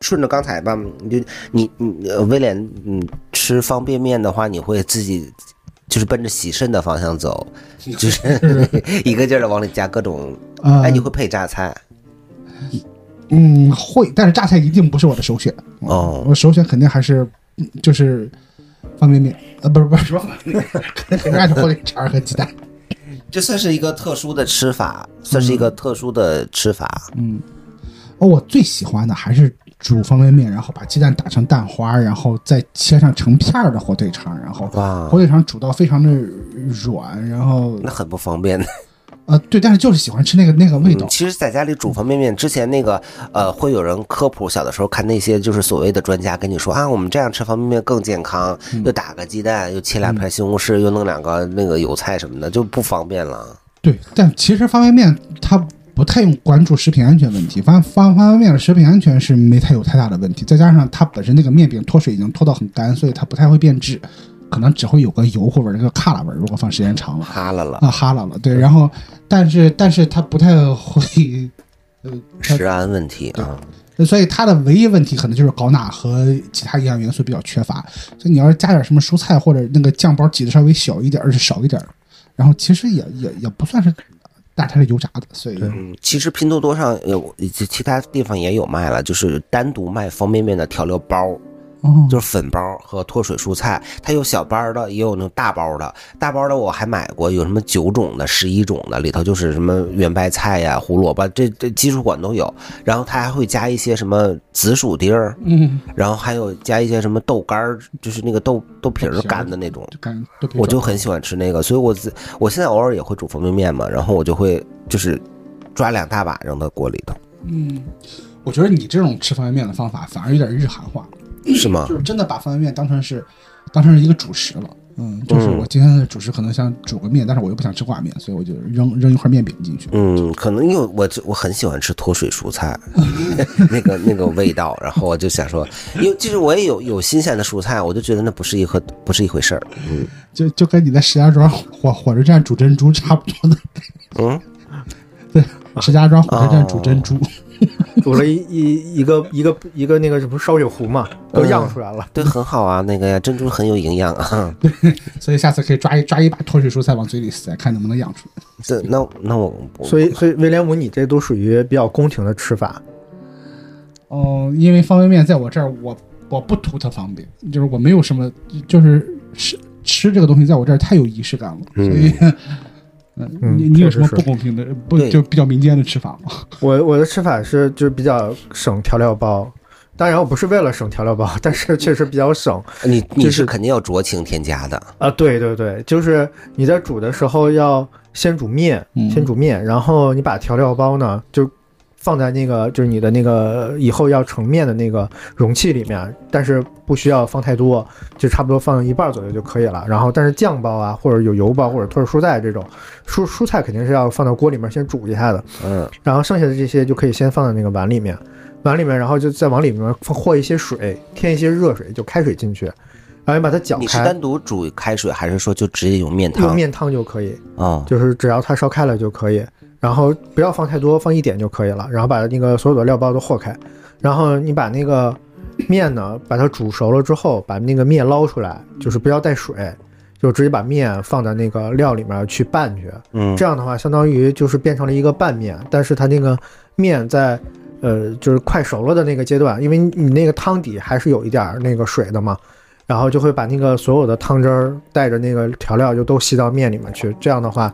顺着刚才吧，你就你你呃威廉，嗯，吃方便面的话，你会自己就是奔着洗肾的方向走，就是一个劲儿的往里加各种，呃哎，你会配榨菜嗯，会，但是榨菜一定不是我的首选。哦我首选肯定还是嗯就是方便面，啊，不是不是什么方便面，肯定还是火腿肠和鸡蛋。这算是一个特殊的吃法，算是一个特殊的吃法。嗯，哦，我最喜欢的还是煮方便面，然后把鸡蛋打成蛋花，然后再切上成片儿的火腿肠，然后哇火，腿肠煮到非常的软，然后那很不方便。呃对，但是就是喜欢吃那个那个味道嗯。其实在家里煮方便面之前，那个呃，会有人科普。小的时候看那些就是所谓的专家跟你说啊，我们这样吃方便面更健康，嗯又打个鸡蛋，又切两片西红柿，又弄两个那个油菜什么的，就不方便了。对，但其实方便面它不太用关注食品安全问题，方方方便面的食品安全是没太有太大的问题，再加上它本身那个面饼脱水已经脱到很干，所以它不太会变质，可能只会有个油或者那个卡拉味儿，如果放时间长了。哈喇了，啊，哈喇了，对，然后，但是，但是它不太会，呃，食安问题啊。所以它的唯一问题可能就是高钠和其他营养元素比较缺乏。所以你要是加点什么蔬菜或者那个酱包挤的稍微小一点儿，是少一点儿，然后其实也也也不算是但它是油炸的，所以嗯，其实拼多多上有，其其他地方也有卖了，就是单独卖方便面的调料包。哦，就是粉包和脱水蔬菜，它有小包的，也有那种大包的。大包的我还买过，有什么九种的、十一种的，里头就是什么圆白菜呀、胡萝卜，这这基础款都有。然后它还会加一些什么紫薯丁儿，嗯，然后还有加一些什么豆干儿，就是那个豆豆皮儿干的那种。我就很喜欢吃那个，所以我自我现在偶尔也会煮方便面嘛，然后我就会就是抓两大把扔到锅里头，嗯，我觉得你这种吃方便面的方法反而有点日韩化，是吗就？是真的把方便面当成是当成是一个主食了。嗯，就是嗯我今天的主食可能想煮个面，但是我又不想吃挂面，所以我就扔扔一块面饼进去。嗯，可能因为我我很喜欢吃脱水蔬菜，那个那个味道，然后我就想说，因为其实我也有有新鲜的蔬菜，我就觉得那不是一和不是一回事儿。嗯 就就跟你在石家庄火火车站煮珍珠差不多的。嗯，对，石家庄火车站煮珍珠，煮了一一一个一个一个那个什么烧酒壶嘛，都漾出来了。对，很好啊，那个呀，珍珠很有营养啊。对 所以下次可以抓一抓一把脱水蔬菜往嘴里塞，看能不能养出来。这那那我所以，所以威廉姆，你这都属于比较宫廷的吃法。哦、因为方便面在我这儿，我我不图它方便，就是我没有什么，就是吃吃这个东西在我这儿太有仪式感了，所以。嗯，嗯你你有什么不公平的、不就比较民间的吃法吗？我我的吃法是就是比较省调料包，当然我不是为了省调料包，但是确实比较省你你就是是肯定要酌情添加的。啊。对对对，就是你在煮的时候要先煮面，嗯先煮面，然后你把调料包呢就放在那个就是你的那个以后要盛面的那个容器里面，但是不需要放太多，就差不多放一半左右就可以了。然后但是酱包啊，或者有油包或者脱水蔬菜这种蔬蔬菜肯定是要放到锅里面先煮一下的。嗯然后剩下的这些就可以先放在那个碗里面，碗里面，然后就再往里面放和一些水，添一些热水，就开水进去，然后你把它搅开你是单，独煮开水，还是说就直接用面汤？用面汤就可以，啊，就是只要它烧开了就可以，然后不要放太多，放一点就可以了，然后把那个所有的料包都和开，然后你把那个面呢，把它煮熟了之后，把那个面捞出来，就是不要带水。就直接把面放在那个料里面去拌去，嗯这样的话，相当于就是变成了一个拌面，但是它那个面在呃就是快熟了的那个阶段，因为你你那个汤底还是有一点儿那个水的嘛，然后就会把那个所有的汤汁儿带着那个调料就都吸到面里面去。这样的话，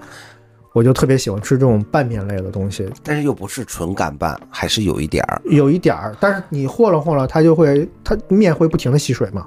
我就特别喜欢吃这种拌面类的东西，但是又不是纯干拌，还是有一点儿。有一点儿，但是你和了和了，它就会它面会不停的吸水嘛，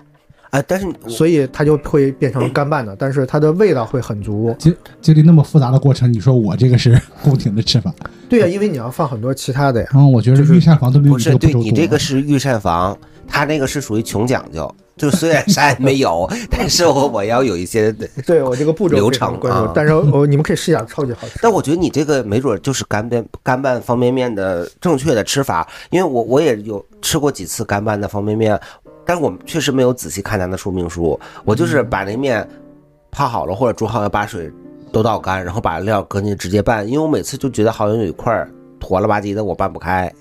啊，但是所以它就会变成干拌的，但是它的味道会很足。经经历那么复杂的过程，你说我这个是宫廷的吃法？对呀、因为你要放很多其他的呀。嗯，我觉得就是御膳房都没有不是对。你这个是御膳房，它那个是属于穷讲究。就虽然啥也没有，但是我我要有一些，对我这个步骤流程啊，但是我你们可以试一下，超级好吃。但我觉得你这个没准就是干拌干拌方便面的正确的吃法，因为我我也有吃过几次干拌的方便面，但是我们确实没有仔细看它的说明书，我就是把那面泡好了或者煮好了，把水都倒干，然后把料搁进去直接拌，因为我每次就觉得好像有一块儿坨了吧唧的，我拌不开。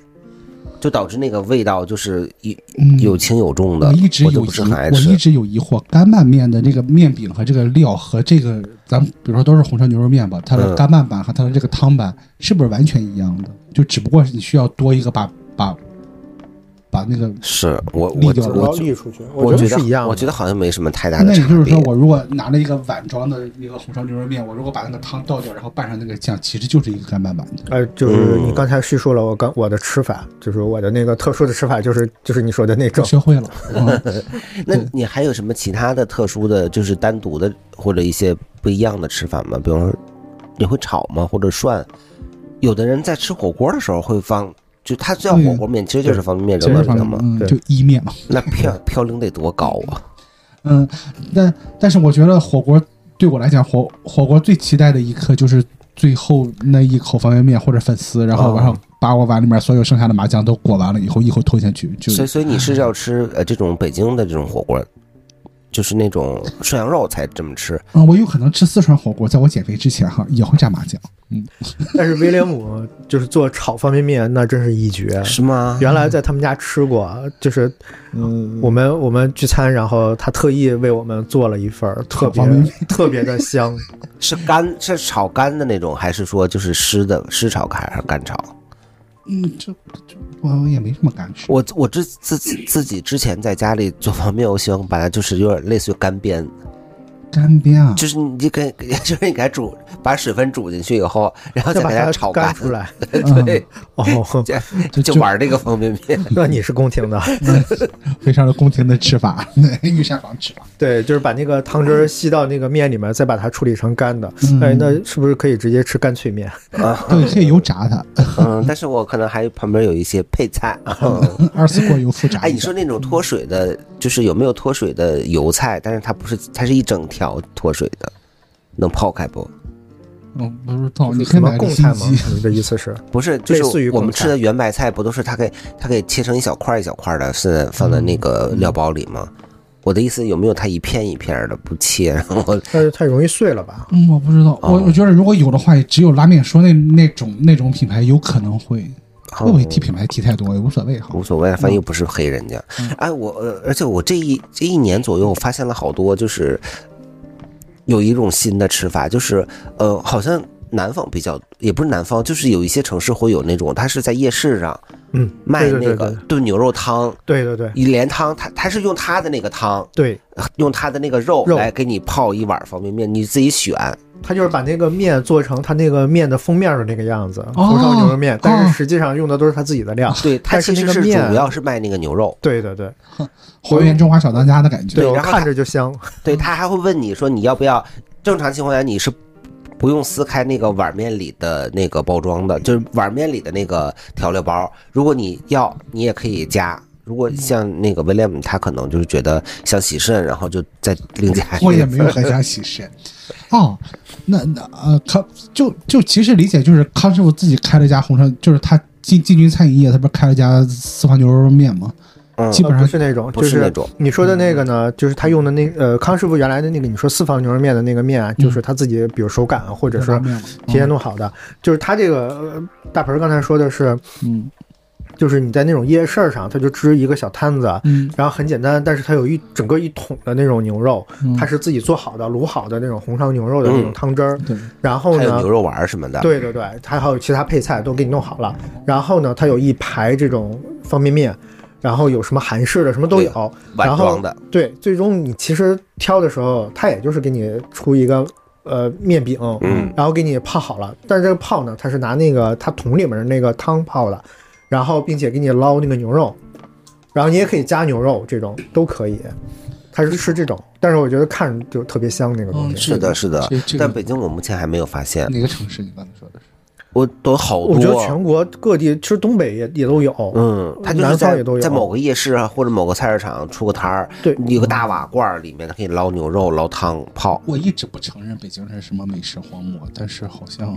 就导致那个味道就是有嗯有轻有重的，我一直有疑，我一。直有疑惑，干拌面的那个面饼和这个料和这个咱们比如说都是红烧牛肉面吧，它的嗯干拌版和它的这个汤版是不是完全一样的？就只不过是你需要多一个把把把那个。是我沥掉我我要沥出去，我觉得得是一样的。我觉得好像没什么太大的差别。那也就是说，我如果拿了一个碗装的一个红烧牛肉面，我如果把那个汤倒掉，然后拌上那个酱，其实就是一个干拌版的。呃，就是嗯你刚才叙述了我刚我的吃法，就是我的那个特殊的吃法，就是就是你说的那种。学会了，嗯，那你还有什么其他的特殊的，就是单独的或者一些不一样的吃法吗？比方说，你会炒吗？或者涮？有的人在吃火锅的时候会放，就它叫火锅面，其实就是方便面其实反正扔到里头嘛。嗯就意面嘛，那飘飘零得多高啊！嗯，但但是我觉得火锅对我来讲，火火锅最期待的一刻就是最后那一口方便面或者粉丝，然后哦然后把我碗里面所有剩下的麻酱都裹完了以后，一口吞下去，就所以所以你是要吃呃这种北京的这种火锅，就是那种涮羊肉才这么吃。嗯，我有可能吃四川火锅，在我减肥之前哈也会蘸麻酱，嗯，但是威廉姆就是做炒方便面，那真是一绝。是吗？原来在他们家吃过，就是嗯我们我们聚餐，然后他特意为我们做了一份，特别特别的香。是干是炒干的那种，还是说就是湿的湿炒还是干炒？嗯，这这我也没什么感觉。我我之自己自己之前在家里做方便面，我喜欢把它就是有点类似于干煸，干煸啊，就是你就给 就是你给它煮，把水分煮进去以后，然后再把它炒干干出。来。对，哦，就就玩这个方便面。那你是宫廷的，非常的宫廷的吃法，御膳房吃法。对，就是把那个汤汁吸到那个面里面，再把它处理成干的。嗯哎，那是不是可以直接吃干脆面？对，可以油炸它，嗯，但是我可能还旁边有一些配菜。二次过油复炸。哎，你说那种脱水的，就是有没有脱水的油菜？但是它不是，它是一整条脱水的，能泡开不？嗯，不知道，你可什么以买贡菜吗？你的意思是？不是，就是我们吃的圆白菜，不都是它给它给切成一小块儿一小块儿的，是放在那个料包里吗？我的意思有没有它一片一片的不切？然后我但是太容易碎了吧？嗯，我不知道，哦我我觉得如果有的话，也只有拉面说那那种那种品牌有可能会，会不会替品牌提太多也无所谓哈。无所谓，反正又不是黑人家。哎，我呃，而且我这一这一年左右，我发现了好多，就是有一种新的吃法，就是呃，好像南方比较，也不是南方，就是有一些城市会有那种，它是在夜市上嗯，卖那个炖牛肉汤，对对对。一连汤，它它是用它的那个汤，对，用它的那个肉肉。来给你泡一碗方便面，你自己选。他就是把那个面做成他那个面的封面的那个样子，哦红烧牛肉面，但哦是实际上用的都是他自己的料。对，他其实是主要是卖那个牛肉。对对对还原中华小当家的感觉。对然后看着就香。对他还会问你说你要不要？正常情况下你是不用撕开那个碗面里的那个包装的，就是碗面里的那个调料包。如果你要，你也可以加。如果像那个威廉姆，他可能就是觉得想洗肾，然后就再另加一个。我也没有很想洗肾。哦，那那呃，康就就其实理解就是康师傅自己开了一家红烧，就是他进进军餐饮业，他不是开了一家四川牛肉面吗？嗯呃基本上不是那种，不就是那种你说的那个呢，就是他用的那呃康师傅原来的那个，你说四方牛肉面的那个面啊，就是他自己比如手擀或者是提前弄好的，就是他这个呃大盆儿刚才说的是，嗯就是你在那种夜市上，他就支一个小摊子。嗯然后很简单，但是它有一整个一桶的那种牛肉，嗯，它是自己做好的、卤好的那种红烧牛肉的那种嗯汤汁儿。对然后呢牛，肉丸什么的。，对对对，它还有其他配菜都给你弄好了。然后呢，它有一排这种方便面，然后有什么韩式的，什么都有。碗然后装的。对，最终你其实挑的时候，它也就是给你出一个呃面饼，嗯，然后给你泡好了。但是这个泡呢，它是拿那个它桶里面的那个汤泡的，然后并且给你捞那个牛肉，然后你也可以加牛肉，这种都可以。它是吃这种，但是我觉得看着就特别香那个东嗯西。是的，是的但北京我目前还没有发现，哪个城市？你刚才说的是？我都好多。我觉得全国各地，其实东北也也都有。嗯，它就是南方在也都有在某个夜市啊，或者某个菜市场出个摊儿，对有个大瓦罐儿，里面它可以捞牛肉、捞汤、泡。我一直不承认北京是什么美食荒漠，但是好像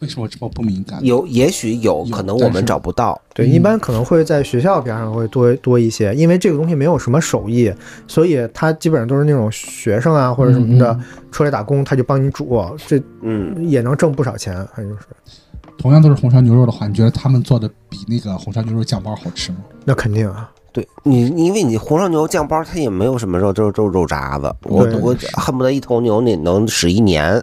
为什么这么不敏感？有，也许有有可能我们找不到。对，一般可能会在学校边上会多多一些，因为这个东西没有什么手艺，所以他基本上都是那种学生啊或者什么的嗯出来打工，他就帮你煮，这嗯，也能挣不少钱，反正就是同样都是红烧牛肉的话，你觉得他们做的比那个红烧牛肉酱包好吃吗？那肯定啊。对你，因为你红烧牛肉酱包它也没有什么肉，就是就是肉渣子。我我恨不得一头牛你能使一年。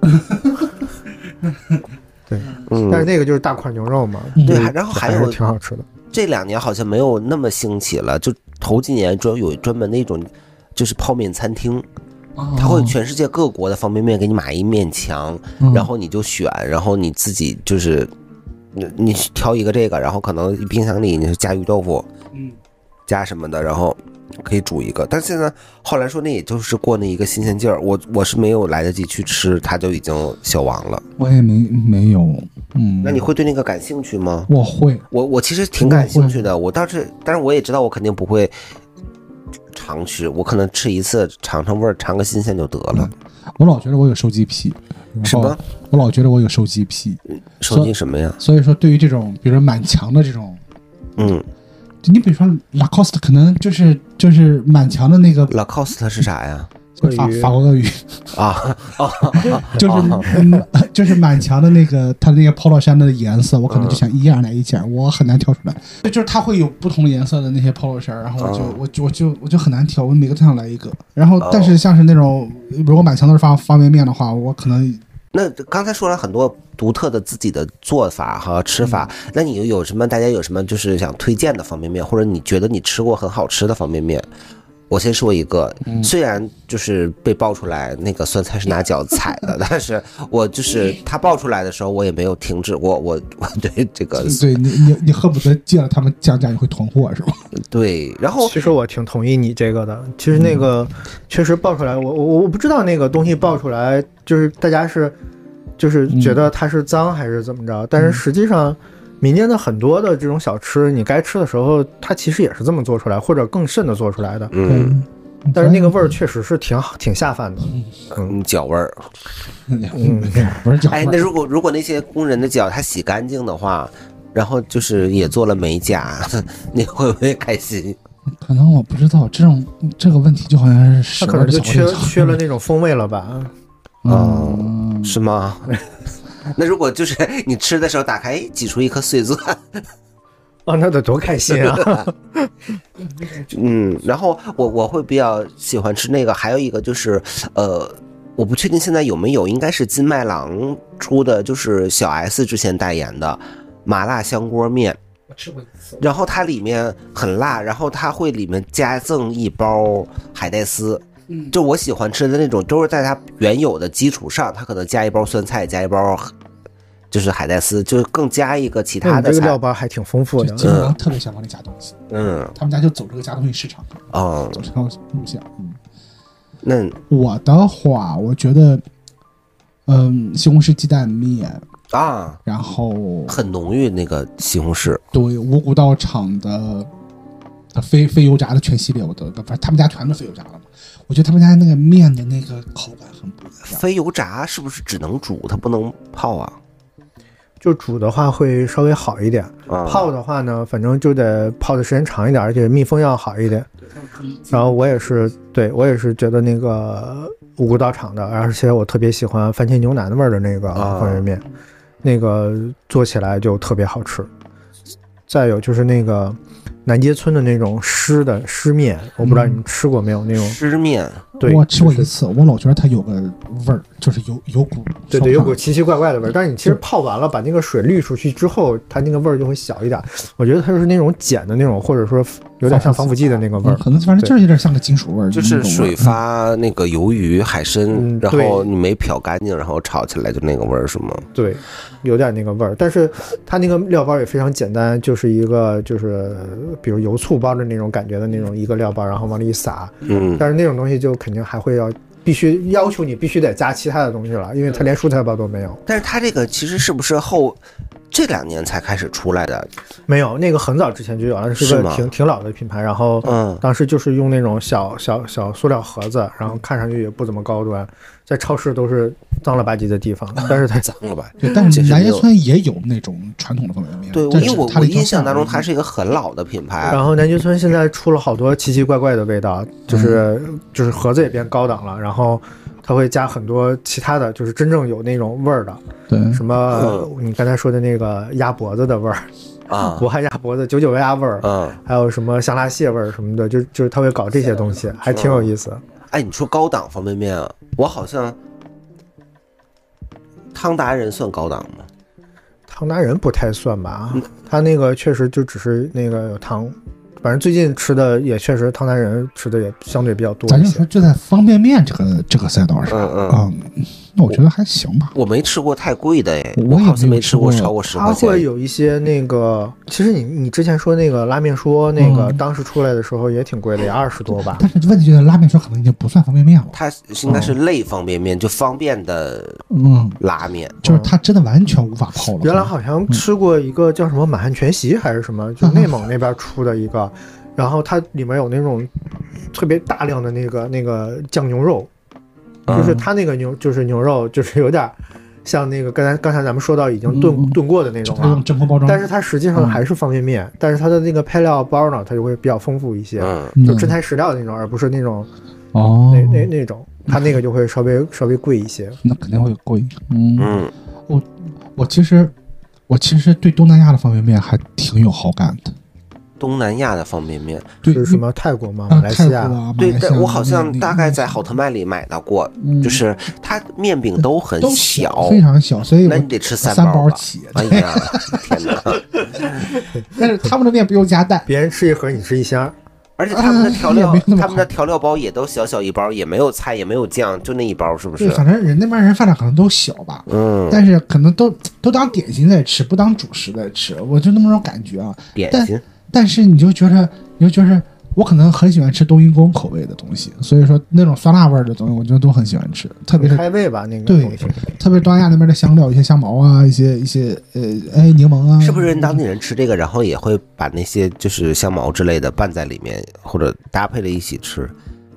对，嗯，但是那个就是大块牛肉嘛，嗯。对，还然后还有挺好吃的。这两年好像没有那么兴起了，就头几年专有专门那种就是泡面餐厅，他会全世界各国的方便面给你买一面墙，嗯。然后你就选，然后你自己就是你你挑一个这个，然后可能冰箱里你是加鱼豆腐，嗯，加什么的，然后可以煮一个。但现在后来说那也就是过那一个新鲜劲儿，我我是没有来得及去吃，它就已经消亡了。我也没没有，嗯，那你会对那个感兴趣吗？我会，我我其实挺感兴趣的，我倒是，但是我也知道我肯定不会常吃，我可能吃一次尝尝味儿，尝个新鲜就得了。我老觉得我有收集癖，什么？我老觉得我有收集癖，收集什么呀？所以说对于这种，比如说满墙的这种，嗯你比如说 Lacoste 可能就是就是满墙的那个，Lacoste 是啥呀？法法国鳄鱼，啊，就是嗯，就是满墙的那个它那个 polo 衫的颜色，我可能就想一样来一件，我很难挑出来。就就是它会有不同颜色的那些 polo 衫，然后我就嗯我就我就我就很难挑，我每个都想来一个。然后哦但是像是那种如果满墙都是方方便面的话，我可能那刚才说了很多独特的自己的做法和吃法，那你有什么？大家有什么就是想推荐的方便面，或者你觉得你吃过很好吃的方便面？我先说一个，虽然就是被爆出来那个酸菜是拿脚踩的，但是我就是他爆出来的时候，我也没有停止过我我对这个对你你你恨不得见了他们降价你会囤货是吧？对，然后其实我挺同意你这个的。其实那个确实爆出来，我我我不知道那个东西爆出来，就是大家是就是觉得它是脏还是怎么着，但是实际上。民间的很多的这种小吃，你该吃的时候，它其实也是这么做出来，或者更甚的做出来的。嗯但是那个味儿确实是挺好，挺下饭的。嗯脚味儿，嗯，不是脚味哎，那如果如果那些工人的脚他洗干净的话，然后就是也做了美甲，你会不会开心？可能我不知道这种这个问题就好像是屎它可能就缺缺了那种风味了吧？嗯，是吗？那如果就是你吃的时候打开，哎挤出一颗碎钻，哦，那得多开心啊！嗯，然后我我会比较喜欢吃那个，还有一个就是，呃，我不确定现在有没有，应该是金麦郎出的，就是小 S 之前代言的麻辣香锅面，我吃过一次，然后它里面很辣，然后它会里面加赠一包海带丝。嗯就我喜欢吃的那种，都是在它原有的基础上，它可能加一包酸菜，加一包就是海带丝，就是更加一个其他的菜这个料。包还挺丰富的。就基本上特别想往里加东西，嗯他们家就走这个加东西市场，哦，走这条路线。嗯，那我的话，我觉得，嗯，西红柿鸡蛋面，啊，然后很浓郁那个西红柿。对五谷道场的的非非油炸的全系列，我都反正他们家全都非油炸了嘛。我觉得他们家那个面的那个口感很不一样。非油炸是不是只能煮，它不能泡啊？就煮的话会稍微好一点，啊泡的话呢，反正就得泡的时间长一点，而且密封要好一点。然后我也是，对我也是觉得那个五谷道场的，而且我特别喜欢番茄牛腩味儿的那个啊方便面，那个做起来就特别好吃。再有就是那个南街村的那种湿的湿面，我不知道你们吃过没有那种，湿面，对，我吃过一次，我老觉得它有个味儿，就是有有股对对，有股奇奇怪怪的味儿。但是你其实泡完了，把那个水滤出去之后，它那个味儿就会小一点。我觉得它就是那种碱的那种，或者说有点像防腐剂的那个味儿。嗯可能反正就是有点像个金属味儿，就是水发那个鱿鱼、海参，嗯然后你没漂干净，然后炒起来就那个味儿，是吗？对，有点那个味儿。但是它那个料包也非常简单，就是一个就是比如油醋包的那种感觉的那种一个料包，然后往里一撒。嗯，但是那种东西就肯定还会要必须要求你必须得加其他的东西了，因为它连蔬菜包都没有。但是它这个其实是不是后这两年才开始出来的？没有，那个很早之前就有了，是个挺挺老的品牌。然后嗯当时就是用那种小小小塑料盒子，然后看上去也不怎么高端，在超市都是脏了吧唧的地方。但是它 脏了吧？对，但是南街村也有那种传统的方便面，对，因为我我印象当中它是一个很老的品牌然，后南街村现在出了好多奇奇怪怪的味道，就是、就是盒子也变高档了，然后它会加很多其他的，就是真正有那种味儿的，对。什么、你刚才说的那个鸭脖子的味儿，啊。武汉鸭脖子、九九鸭味儿，嗯，还有什么香辣蟹味儿什么的，就就是他会搞这些东西，还挺有意思。哎，你说高档方便面啊，我好像汤达人算高档吗？汤达人不太算吧，他那个确实就只是那个有汤，反正最近吃的也确实汤达人吃的也相对比较多一些咱就说。就在方便面这个这个赛道上嗯嗯啊，那我觉得还行吧。我没吃过太贵的哎，我好像没吃过超过十它块钱。会有一些那个，其实你你之前说那个拉面说那个、嗯当时出来的时候也挺贵的，也二十多吧。但是问题就是拉面说可能已经不算方便面了，它应该是类方便面，就方便的嗯，拉面。就是它真的完全无法泡了。原来好像吃过一个叫什么满汉全席还是什么，就内蒙那边出的一个，然后它里面有那种特别大量的那个那个酱牛肉，就是它那个牛就是牛肉就是有点像那个刚才刚才咱们说到已经炖嗯炖过的那种它用了。真空包装，但是它实际上还是方便面，但是它的那个配料包呢，它就会比较丰富一些，就真材实料的那种，而不是那种哦，那那那种，它那个就会稍微稍微贵一些。那肯定会贵。嗯，我，我其实我其实对东南亚的方便面还挺有好感的。东南亚的方便面，对，是什么泰国吗？啊？马来西亚？啊，对，但我好像大概在好特卖里买到过，嗯就是它面饼都很都小，非常小，所以那你得吃三包起。哎呀，天哪！但是他们的面不用加蛋，别人吃一盒，你吃一箱。而且他们的调料他们的调料包也都小小一包，也没有菜，也没有酱，就那一包，是不对，是？反正人那边人饭量可能都小吧，嗯，但是可能都都当点心在吃，不当主食在吃，我就那么种感觉啊。点心，但是你就觉得，你就觉得我可能很喜欢吃冬阴功口味的东西，所以说那种酸辣味儿的东西，我觉得都很喜欢吃，特别是开胃吧，那个对东西。特别是东南亚那边的香料，一些香茅啊，一些一些呃，哎，柠檬啊，是不是当地人吃这个，然后也会把那些就是香茅之类的拌在里面，或者搭配着一起吃？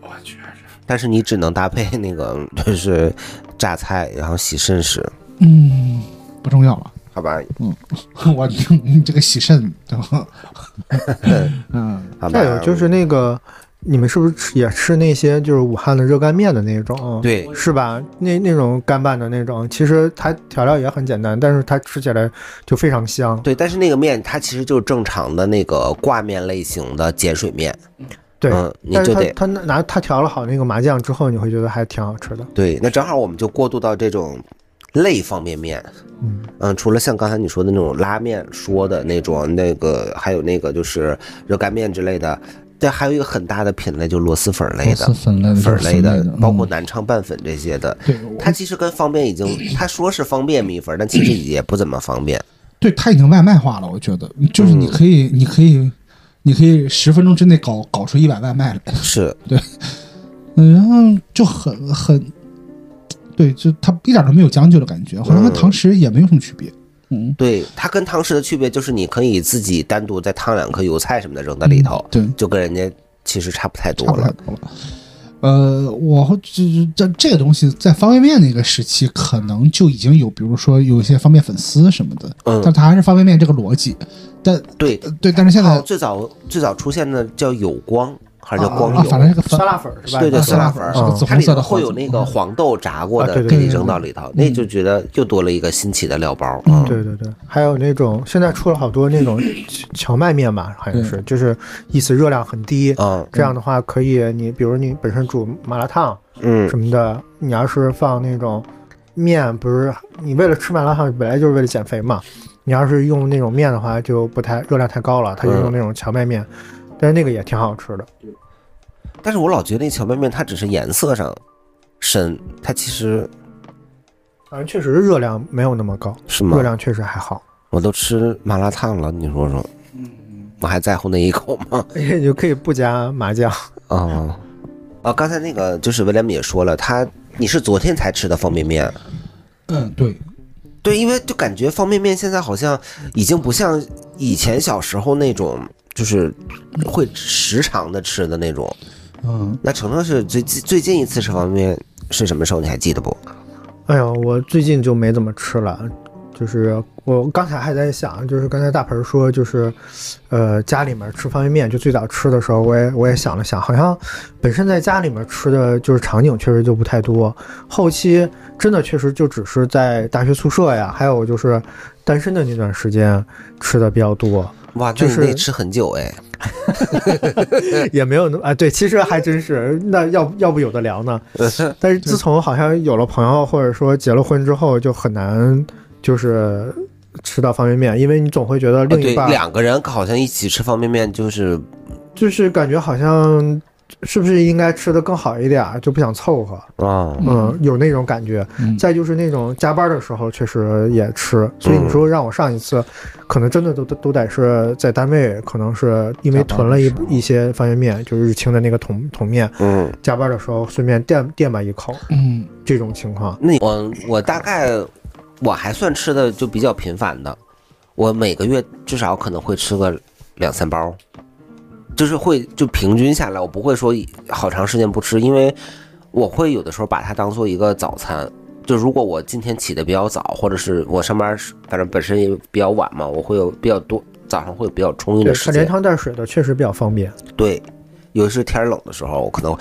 我去，但是你只能搭配那个就是榨菜，然后洗肾食，嗯，不重要了。好吧？嗯 我你这个洗肾，对吧？嗯，好吧。再有就是那个，你们是不是吃也吃那些就是武汉的热干面的那种？，对，是吧？那那种干拌的那种，其实它调料也很简单，但是它吃起来就非常香。对，但是那个面它其实就是正常的那个挂面类型的碱水面，对，嗯，你就得它它拿他调了好那个麻酱之后，你会觉得还挺好吃的。对。那正好我们就过渡到这种类方便面，嗯嗯，除了像刚才你说的那种拉面说的那种，那个还有那个就是热干面之类的，但还有一个很大的品类就是螺蛳粉类的螺蛳。粉类的，粉类的，包括嗯南昌拌粉这些的，对，它其实跟方便已经，它说是方便米粉，但其实也不怎么方便。对它已经外卖化了，我觉得。就是你可以，你可以，你可以十分钟之内搞搞出一碗外卖来，是。对，嗯，然后就很很，对，就它一点都没有将就的感觉，好像跟嗯堂食也没有什么区别。嗯，对，它跟堂食的区别就是你可以自己单独再烫两颗油菜什么的扔在里头，对，就跟人家其实差不太多了。呃，我会这这这个东西在方便面那个时期，可能就已经有，比如说有一些方便粉丝什么的，嗯但它还是方便面这个逻辑。但对，呃对，但是现在，最早最早出现的叫有光还是叫光啊，油？反正是个酸辣粉是吧？对对，啊酸辣粉儿是个紫它里红色的黄头会有那个黄豆炸过的，啊对对给你扔到里头，那就觉得又多了一个新奇的料包。嗯，对对对，还有那种现在出了好多那种荞麦面吧，好像是，就是意思热量很低。嗯这样的话，可以你比如你本身煮麻辣烫嗯什么的，你要是放那种面，不是你为了吃麻辣烫本来就是为了减肥嘛，你要是用那种面的话，就不太热量太高了，它就用那种荞麦面，但是那个也挺好吃的。但是我老觉得那荞麦面它只是颜色上深，它其实反正确实热量没有那么高，是吗热？量确实还好。我都吃麻辣烫了，你说说，我还在乎那一口吗？而且你就可以不加麻酱。哦，啊，刚才那个就是威廉姆也说了，他你是昨天才吃的方便面，嗯，对，对，因为就感觉方便面现在好像已经不像以前小时候那种，就是会时常的吃的那种。嗯，那程程是最近最近一次吃方便面是什么时候？你还记得不？哎呦，我最近就没怎么吃了，就是我刚才还在想，就是刚才大盆说，就是，呃，家里面吃方便面，就最早吃的时候，我也我也想了想，好像本身在家里面吃的就是场景确实就不太多，后期真的确实就只是在大学宿舍呀，还有就是单身的那段时间吃的比较多，哇，就是可以吃很久哎。也没有那么啊，对，其实还真是，那要要不有的聊呢。但是自从好像有了朋友，或者说结了婚之后，就很难就是吃到方便面，因为你总会觉得另一半、两个人好像一起吃方便面就是就是感觉好像是不是应该吃的更好一点，就不想凑合，啊，嗯，有那种感觉。嗯。再就是那种加班的时候，确实也吃，所以你说让我上一次，可能真的都都都得是在单位，可能是因为囤了一一些方便面，就是日清的那个桶桶面，嗯，加班的时候顺便垫垫吧一口，嗯。这种情况。那我我大概我还算吃的就比较频繁的，我每个月至少可能会吃个两三包，就是会就平均下来，我不会说好长时间不吃，因为我会有的时候把它当做一个早餐。就如果我今天起的比较早，或者是我上班反正本身也比较晚嘛，我会有比较多早上会有比较充裕，的时间它连。汤带水的确实比较方便。对，尤其是天冷的时候，我可能，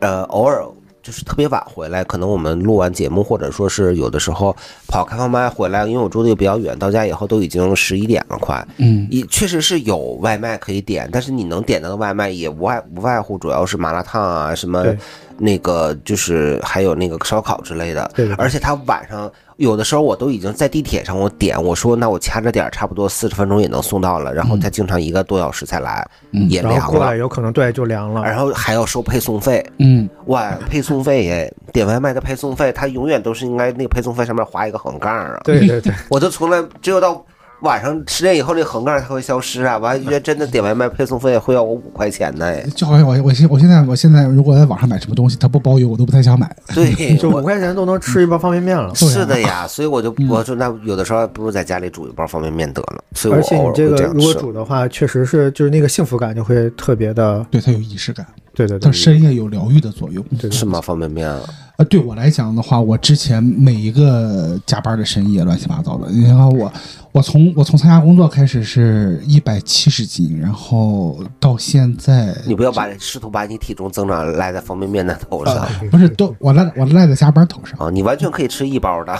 呃，偶尔就是特别晚回来，可能我们录完节目，或者说是有的时候跑开放麦回来，因为我住的又比较远，到家以后都已经十一点了，快。嗯也确实是有外卖可以点，但是你能点到的外卖也无外无外乎主要是麻辣烫啊，什么对那个就是还有那个烧烤之类的。而且他晚上有的时候我都已经在地铁上我点，我说那我掐着点儿，差不多四十分钟也能送到了，然后他经常一个多小时才来，嗯也凉了。有可能对就凉了。然后还要收配送费，嗯哇，配送费耶！点外卖的配送费，他永远都是应该那个配送费上面划一个横杠啊。对对对，我就从来只有到晚上十点以后，那个横杠它会消失啊！我还觉得真的点外卖配送费会要我五块钱呢。哎就好像我我现我现在我现在如果在网上买什么东西，它不包邮，我都不太想买。对，就五块钱都能吃一包方便面了。是的呀，所以我就我说那有的时候不如在家里煮一包方便面得了。所以我而且你这个如果。煮的话，确实是就是那个幸福感就会特别的，对，它有仪式感，对对对它，深夜有疗愈的作用。对是吗？方便面啊，呃，对我来讲的话，我之前每一个加班的深夜乱七八糟的。你看我，我从我从参加工作开始是一百七十斤，然后到现在你不要把试图把你体重增长赖在方便面的头上不是都我赖我赖在加班头上。啊！你完全可以吃一包的。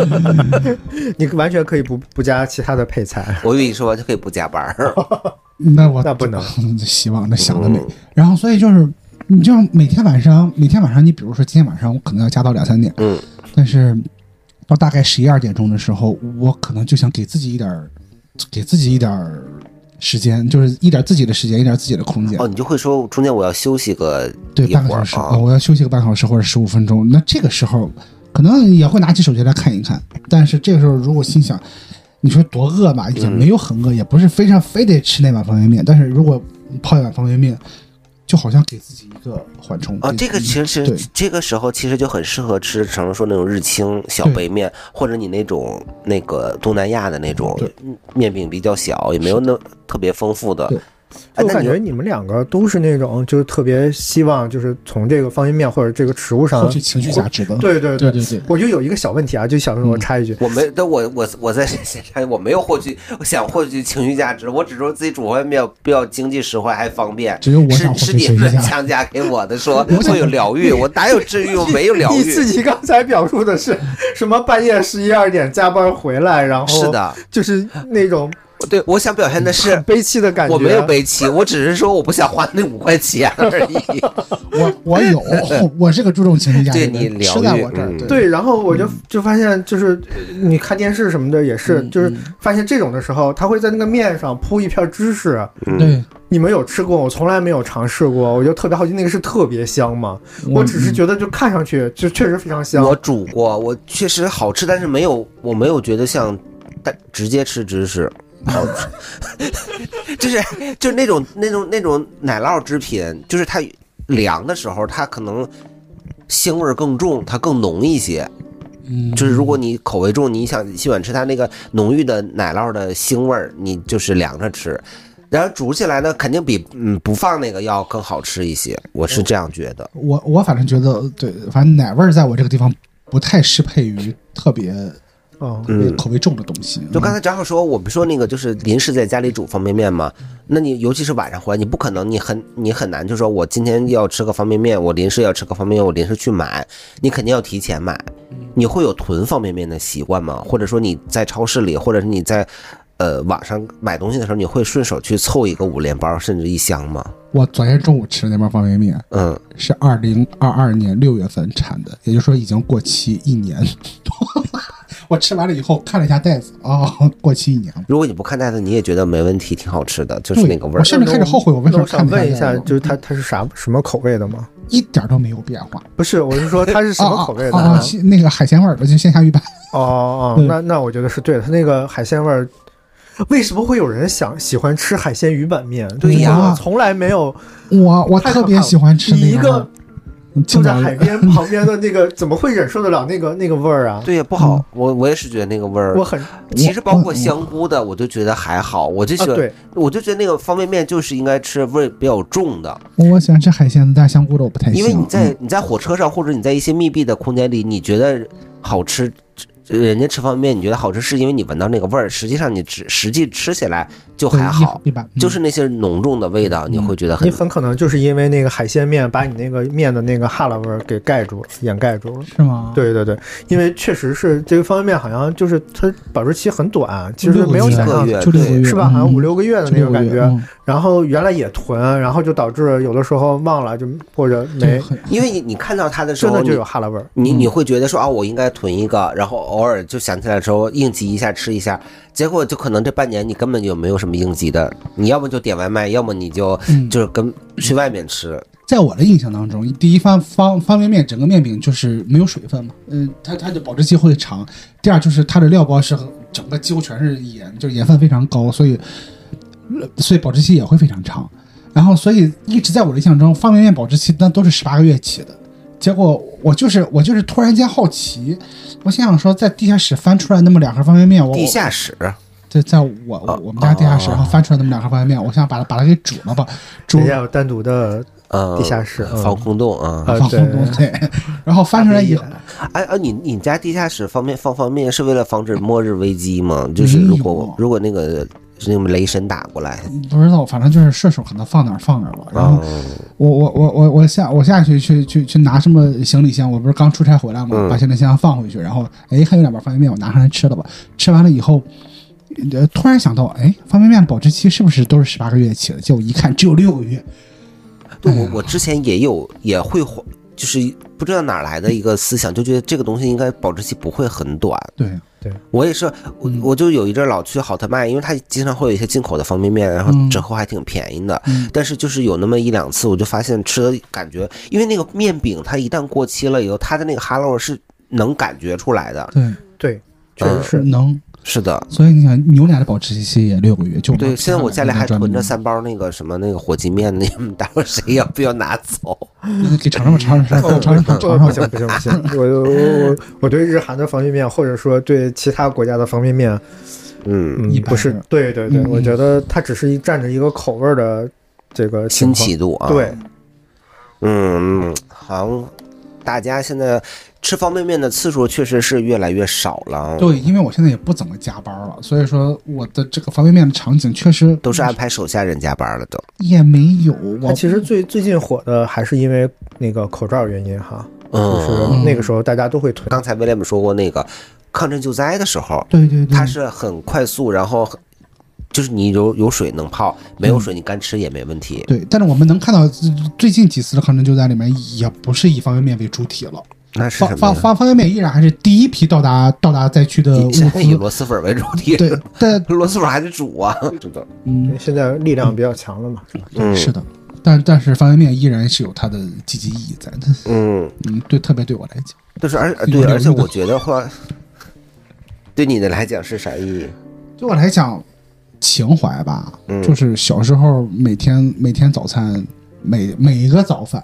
你完全可以不不加其他的配菜。我以为说就可以不加班儿。那我那不能，希望那想的美嗯。然后所以就是，你就每天晚上每天晚上，你比如说今天晚上我可能要加到两三点，嗯，但是到大概十一二点钟的时候，我可能就想给自己一点儿，给自己一点儿时间，就是一点自己的时间，一点自己的空间。哦，你就会说中间我要休息个对，半个小时，啊哦，我要休息个半小时或者十五分钟。那这个时候可能也会拿起手机来看一看，但是这个时候如果心想，你说多饿吧，也嗯没有很饿，也不是非常非得吃那碗方便面，但是如果泡一碗方便面，就好像给自己一个缓冲。啊，这个其实这个时候其实就很适合吃，成说那种日清小杯面，或者你那种那个东南亚的那种面饼比较小，也没有那特别丰富的我感觉你们两个都是那种就是特别希望就是从这个方便面或者这个食物上获取情绪价值的。对对对对对，我就有一个小问题啊，就想说我插一句，我没，但我我我在现场我没有获取，我想获取情绪价值，我只说自己煮方便面比较经济实惠还方便。只有我是想获是你。强加给我的，说会有疗愈，我哪有治愈？我没有疗愈你自。己刚才表述的是什么？半夜十一二点加班回来，然后是，的，就是那种对，我想表现的是很悲戚的感觉。我没有悲戚，我只是说我不想花那五块钱而已。我我有，我是个注重情绪价值的对你人，疗吃在我这儿。嗯对，然后我就就发现，就是呃你看电视什么的也是，嗯就是发现这种的时候，他会在那个面上铺一片芝士。对，你们有吃过？我从来没有尝试过，我就特别好奇，那个是特别香吗？我只是觉得就看上去就确实非常香。我煮过，我确实好吃，但是没有，我没有觉得像但直接吃芝士好吃，就是就是那种那种那种奶酪制品，就是它凉的时候，它可能腥味儿更重，它更浓一些。嗯，就是如果你口味重，你想喜欢吃它那个浓郁的奶酪的腥味儿，你就是凉着吃。然后煮起来呢，肯定比嗯不放那个要更好吃一些，我是这样觉得。我我反正觉得，对，反正奶味儿在我这个地方不太适配于特别哦，嗯，口味重的东西。就刚才正好说，我们说那个就是临时在家里煮方便面嘛，那你尤其是晚上回来，你不可能，你很你很难，就说我今天要吃个方便面，我临时要吃个方便面，我临时去买，你肯定要提前买。你会有囤方便面的习惯吗？或者说你在超市里，或者是你在呃网上买东西的时候，你会顺手去凑一个五连包甚至一箱吗？我昨天中午吃的那包方便面嗯，是二零二二年六月份产的，也就是说已经过期一年。我吃完了以后看了一下袋子，哦，过期一年了。如果你不看袋子，你也觉得没问题，挺好吃的，就是那个味儿我。甚至开始后悔我为什么那我想看问一下，就是它它是啥什么口味的吗？一点都没有变化。不是，我是说它是什么口味的啊那个海鲜味儿的，就鲜虾鱼板。哦哦，对那那我觉得是对的。它那个海鲜味儿，为什么会有人想喜欢吃海鲜鱼板面？对呀我从来没有我我特别喜欢吃那个住在海边旁边的那个，怎么会忍受得了那个那个味儿啊？对呀，不好，我我也是觉得那个味儿我。很其实包括香菇的，我就觉得还好，我就啊，喜欢，对，我就觉得那个方便面就是应该吃味儿比较重的，我喜欢吃海鲜的，但香菇的我不太行。因为你在嗯你在火车上或者你在一些密闭的空间里，你觉得好吃，人家吃方便面你觉得好吃，是因为你闻到那个味儿，实际上你吃实际吃起来就还好，一一般，嗯就是那些浓重的味道，你会觉得很你很可能就是因为那个海鲜面把你那个面的那个哈喇味儿给盖住了，掩盖住了。是吗？，对对对，因为确实是这个方便面好像就是它保质期很短，其实没有六个月想象的一个月就六个月是吧？好像嗯五六个月的那种感觉。然后原来也囤，然后就导致有的时候忘了，就或者没，因为你你看到它的时候，真的就有哈喇味儿。你你会觉得说啊，我应该囤一个，然后偶尔就想起来的时候应急一下吃一下，结果就可能这半年你根本就没有什么应急的，你要么就点外卖，要么你就嗯就是跟去外面吃。在我的印象当中，第一方方方便面整个面饼就是没有水分嘛，嗯，它它的保质期会长。第二就是它的料包是整个几乎全是盐，就是盐分非常高，所以呃所以保质期也会非常长。然后所以一直在我的印象中，方便面保质期那都是十八个月起的。结果我就是我就是突然间好奇，我心想说，在地下室翻出来那么两盒方便面，我地下室，在在我哦我们家地下室，哦然后翻出来那么两盒方便面，我想把它把它给煮了吧，煮人家有单独的呃，地下室嗯防空洞啊。防，空洞对，然后翻出来以后，哎哎，你你家地下室方便放方便面是为了防止末日危机吗？就是如果如果那个是那种雷神打过来，不知道，反正就是顺手可能放哪儿放哪儿了。然后嗯我我我我我下我下去去去去拿什么行李箱，我不是刚出差回来嘛，嗯把行李箱放回去，然后哎还有两包方便面，我拿上来吃了吧。吃完了以后，呃，突然想到，哎，方便面的保质期是不是都是十八个月起的？结果一看只有六个月。对我哎我之前也有也会就是不知道哪来的一个思想，就觉得这个东西应该保质期不会很短。对，我也是，我嗯我就有一阵儿老去好特卖，因为它经常会有一些进口的方便面，然后嗯折扣还挺便宜的。嗯但是就是有那么一两次，我就发现吃的感觉，因为那个面饼它一旦过期了以后，它的那个哈喽是能感觉出来的。对，对，确实是。能。是的，所以你想，牛奶的保质期也六个月，就对，现在我家里还囤着三，包那个什么那个火鸡面，那待会儿谁要不要拿走？给尝尝吧，尝尝，哦尝尝，尝尝不行不行不行，我我我我对日韩的方便面，或者说对其他国家的方便面，嗯，嗯一，般不是是，对对对，嗯我觉得它只是一占着一个口味儿的这个情新奇度啊。对，嗯，嗯，好像大家现在吃方便面的次数确实是越来越少了。对，因为我现在也不怎么加班了，所以说我的这个方便面的场景确实都是安排手下人加班了都。也没有。我它其实最最近火的还是因为那个口罩原因哈，就嗯，是那个时候大家都会囤。刚才威廉姆说过那个抗震救灾的时候，对对对，它是很快速，然后很就是你有有水能泡，没有水你干吃也没问题。对，但是我们能看到最最近几次的抗震救灾里面，也不是以方便面为主体了，那是方？方方方便面依然还是第一批到达到达灾区的物以现在以。螺蛳粉为主题，对，但螺蛳粉还得煮啊。嗯，现在力量比较强了嘛，嗯，是的，但但是方便面依然是有它的积极意义在的。嗯，嗯，对，特别对我来讲，但是而有对，而且我觉得话，对你的来讲是啥意义？对我来讲，情怀吧，嗯就是小时候每天每天早餐每每一个早饭，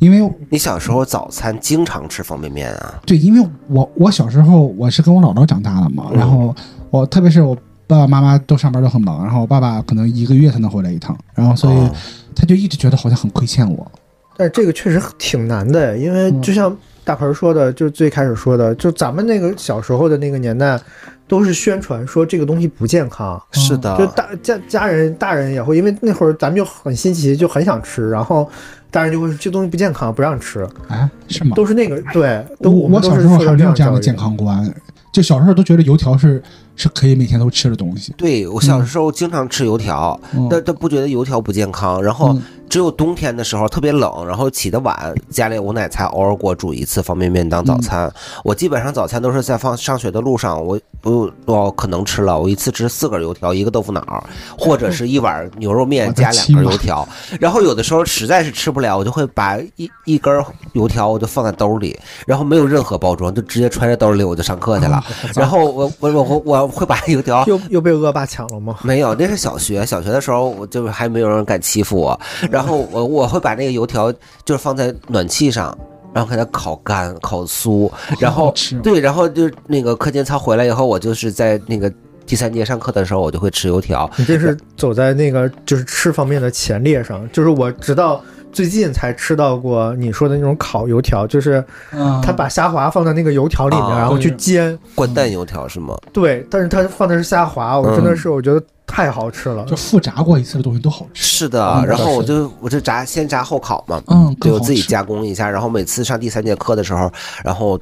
因为你小时候早餐经常吃方便面啊？对，因为我我小时候我是跟我姥姥长大的嘛，嗯然后我特别是我爸爸妈妈都上班都很忙，然后我爸爸可能一个月才能回来一趟，然后所以哦他就一直觉得好像很亏欠我。但是这个确实挺难的，因为嗯就像大盆儿说的，就最开始说的，就咱们那个小时候的那个年代，都是宣传说这个东西不健康，是的，就大家家人大人也会，因为那会儿咱们就很新奇，就很想吃，然后大人就会说这东西不健康，不让吃，啊，是吗？都是那个对，都我们小时候还有这样的。健康观，就小时候都觉得油条是是可以每天都吃的东西。对我小时候经常吃油条，嗯。但但不觉得油条不健康。然后嗯只有冬天的时候特别冷，然后起得晚，家里我奶才偶尔给我煮一次方便面当早餐。我基本上早餐都是在放上学的路上，我我我可能吃了，我一次吃四根油条，一个豆腐脑，或者是一碗牛肉面加两根油条。然后有的时候实在是吃不了，我就会把一一根油条我就放在兜里，然后没有任何包装，就直接揣在兜里我就上课去了。然后我我我我我会把油条又又被恶霸抢了吗？没有，那是小学。小学的时候，我就还没有人敢欺负我。然后我我会把那个油条就是放在暖气上，然后给它烤干、烤酥。然后对，然后就那个课间操回来以后，我就是在那个第三节上课的时候，我就会吃油条。你这是走在那个就是吃方面的前列上，就是我直到最近才吃到过你说的那种烤油条，就是嗯他把虾滑放在那个油条里面，啊然后去煎。灌蛋油条是吗？对，但是他放的是虾滑，我真的是我觉得太好吃了。就复炸过一次的东西都好吃。是的，嗯然后我就我就炸先炸后烤嘛，嗯，对我自己加工一下，然后每次上第三节课的时候，然后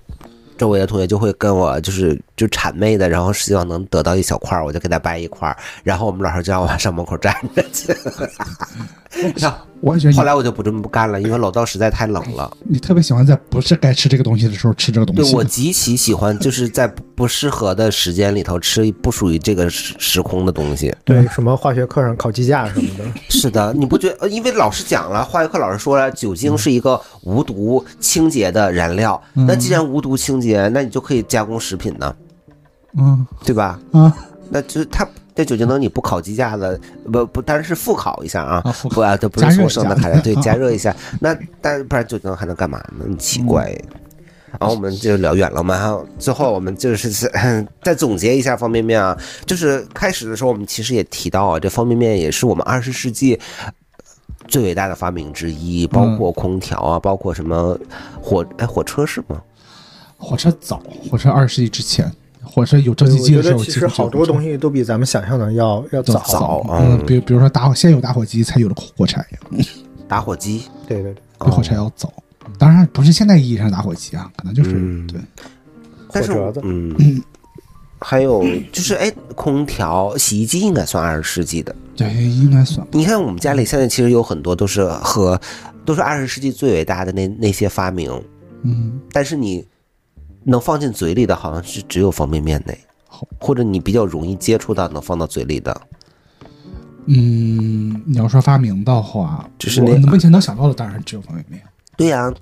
周围的同学就会跟我就是就谄媚的，然后希望能得到一小块儿，我就给他掰一块儿，然后我们老师就让我上门口站着去。然后我也觉得你后来我就不这么不干了，因为老道实在太冷了。你特别喜欢在不是该吃这个东西的时候吃这个东西。对我极其喜欢，就是在不适合的时间里头吃不属于这个时时空的东西。对，什么化学课上烤鸡架什么的，是的，你不觉呃因为老师讲了，化学课老师说了，酒精是一个无毒清洁的燃料。嗯那既然无毒清洁，那你就可以加工食品呢，嗯对吧？嗯那就是它这酒精灯你不烤鸡架子，不不，当然是复烤一下啊，不啊，这不是加热一下从生的开的，对，啊加热一下。那但不然酒精灯还能干嘛呢？很奇怪。然后我们就聊远了嘛，然后最后我们就是 再总结一下方便面啊，就是开始的时候我们其实也提到啊，这方便面也是我们二十世纪最伟大的发明之一，包括空调啊，包括什么火哎火车是吗？火车早，火车二十世纪之前，火车有蒸汽机的时候，其实好多东西西都比咱们想象的要要早。早。嗯，嗯。比比如说打火，先有打火机，才有了火柴，打火机，对对对，比火柴要早。当然不是现代意义上的打火机啊，可能就是嗯。对，但是火折子。嗯。嗯，还有就是哎，空调、洗衣机应该算二十世纪的。对，应该算。你看我们家里现在其实有很多都是和都是二十世纪最伟大的那那些发明，嗯，但是你能放进嘴里的好像是只有方便面呢好，或者你比较容易接触到能放到嘴里的。嗯，你要说发明的话，就是那我目前能想到的当然只有方便面。对呀、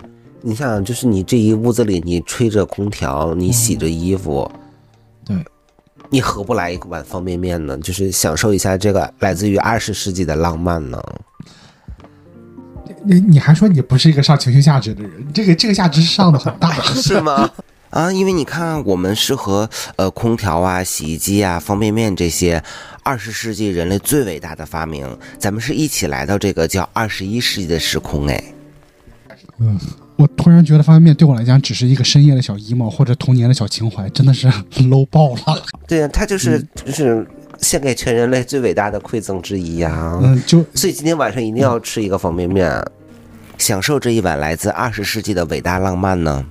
你想，就是你这一屋子里，你吹着空调，你洗着衣服，对，你何不来一碗方便面呢？就是享受一下这个来自于二十世纪的浪漫呢？你你还说你不是一个上情绪价值的人，这个这个价值上的很大。是吗？啊，因为你看，我们是和呃空调啊、洗衣机啊、方便面这些二十世纪人类最伟大的发明，咱们是一起来到这个叫二十一世纪的时空哎。嗯，我突然觉得方便面对我来讲只是一个深夜的小 emo 或者童年的小情怀，真的是 low 爆了。对呀、它就是就是献给全人类最伟大的馈赠之一呀、嗯，就所以今天晚上一定要吃一个方便面，享受这一碗来自二十世纪的伟大浪漫呢。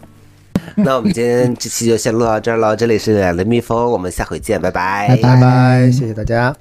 那我们今天这期就先录到这儿了，这里是两的蜜蜂，我们下回见，拜拜拜拜拜拜，谢谢大家。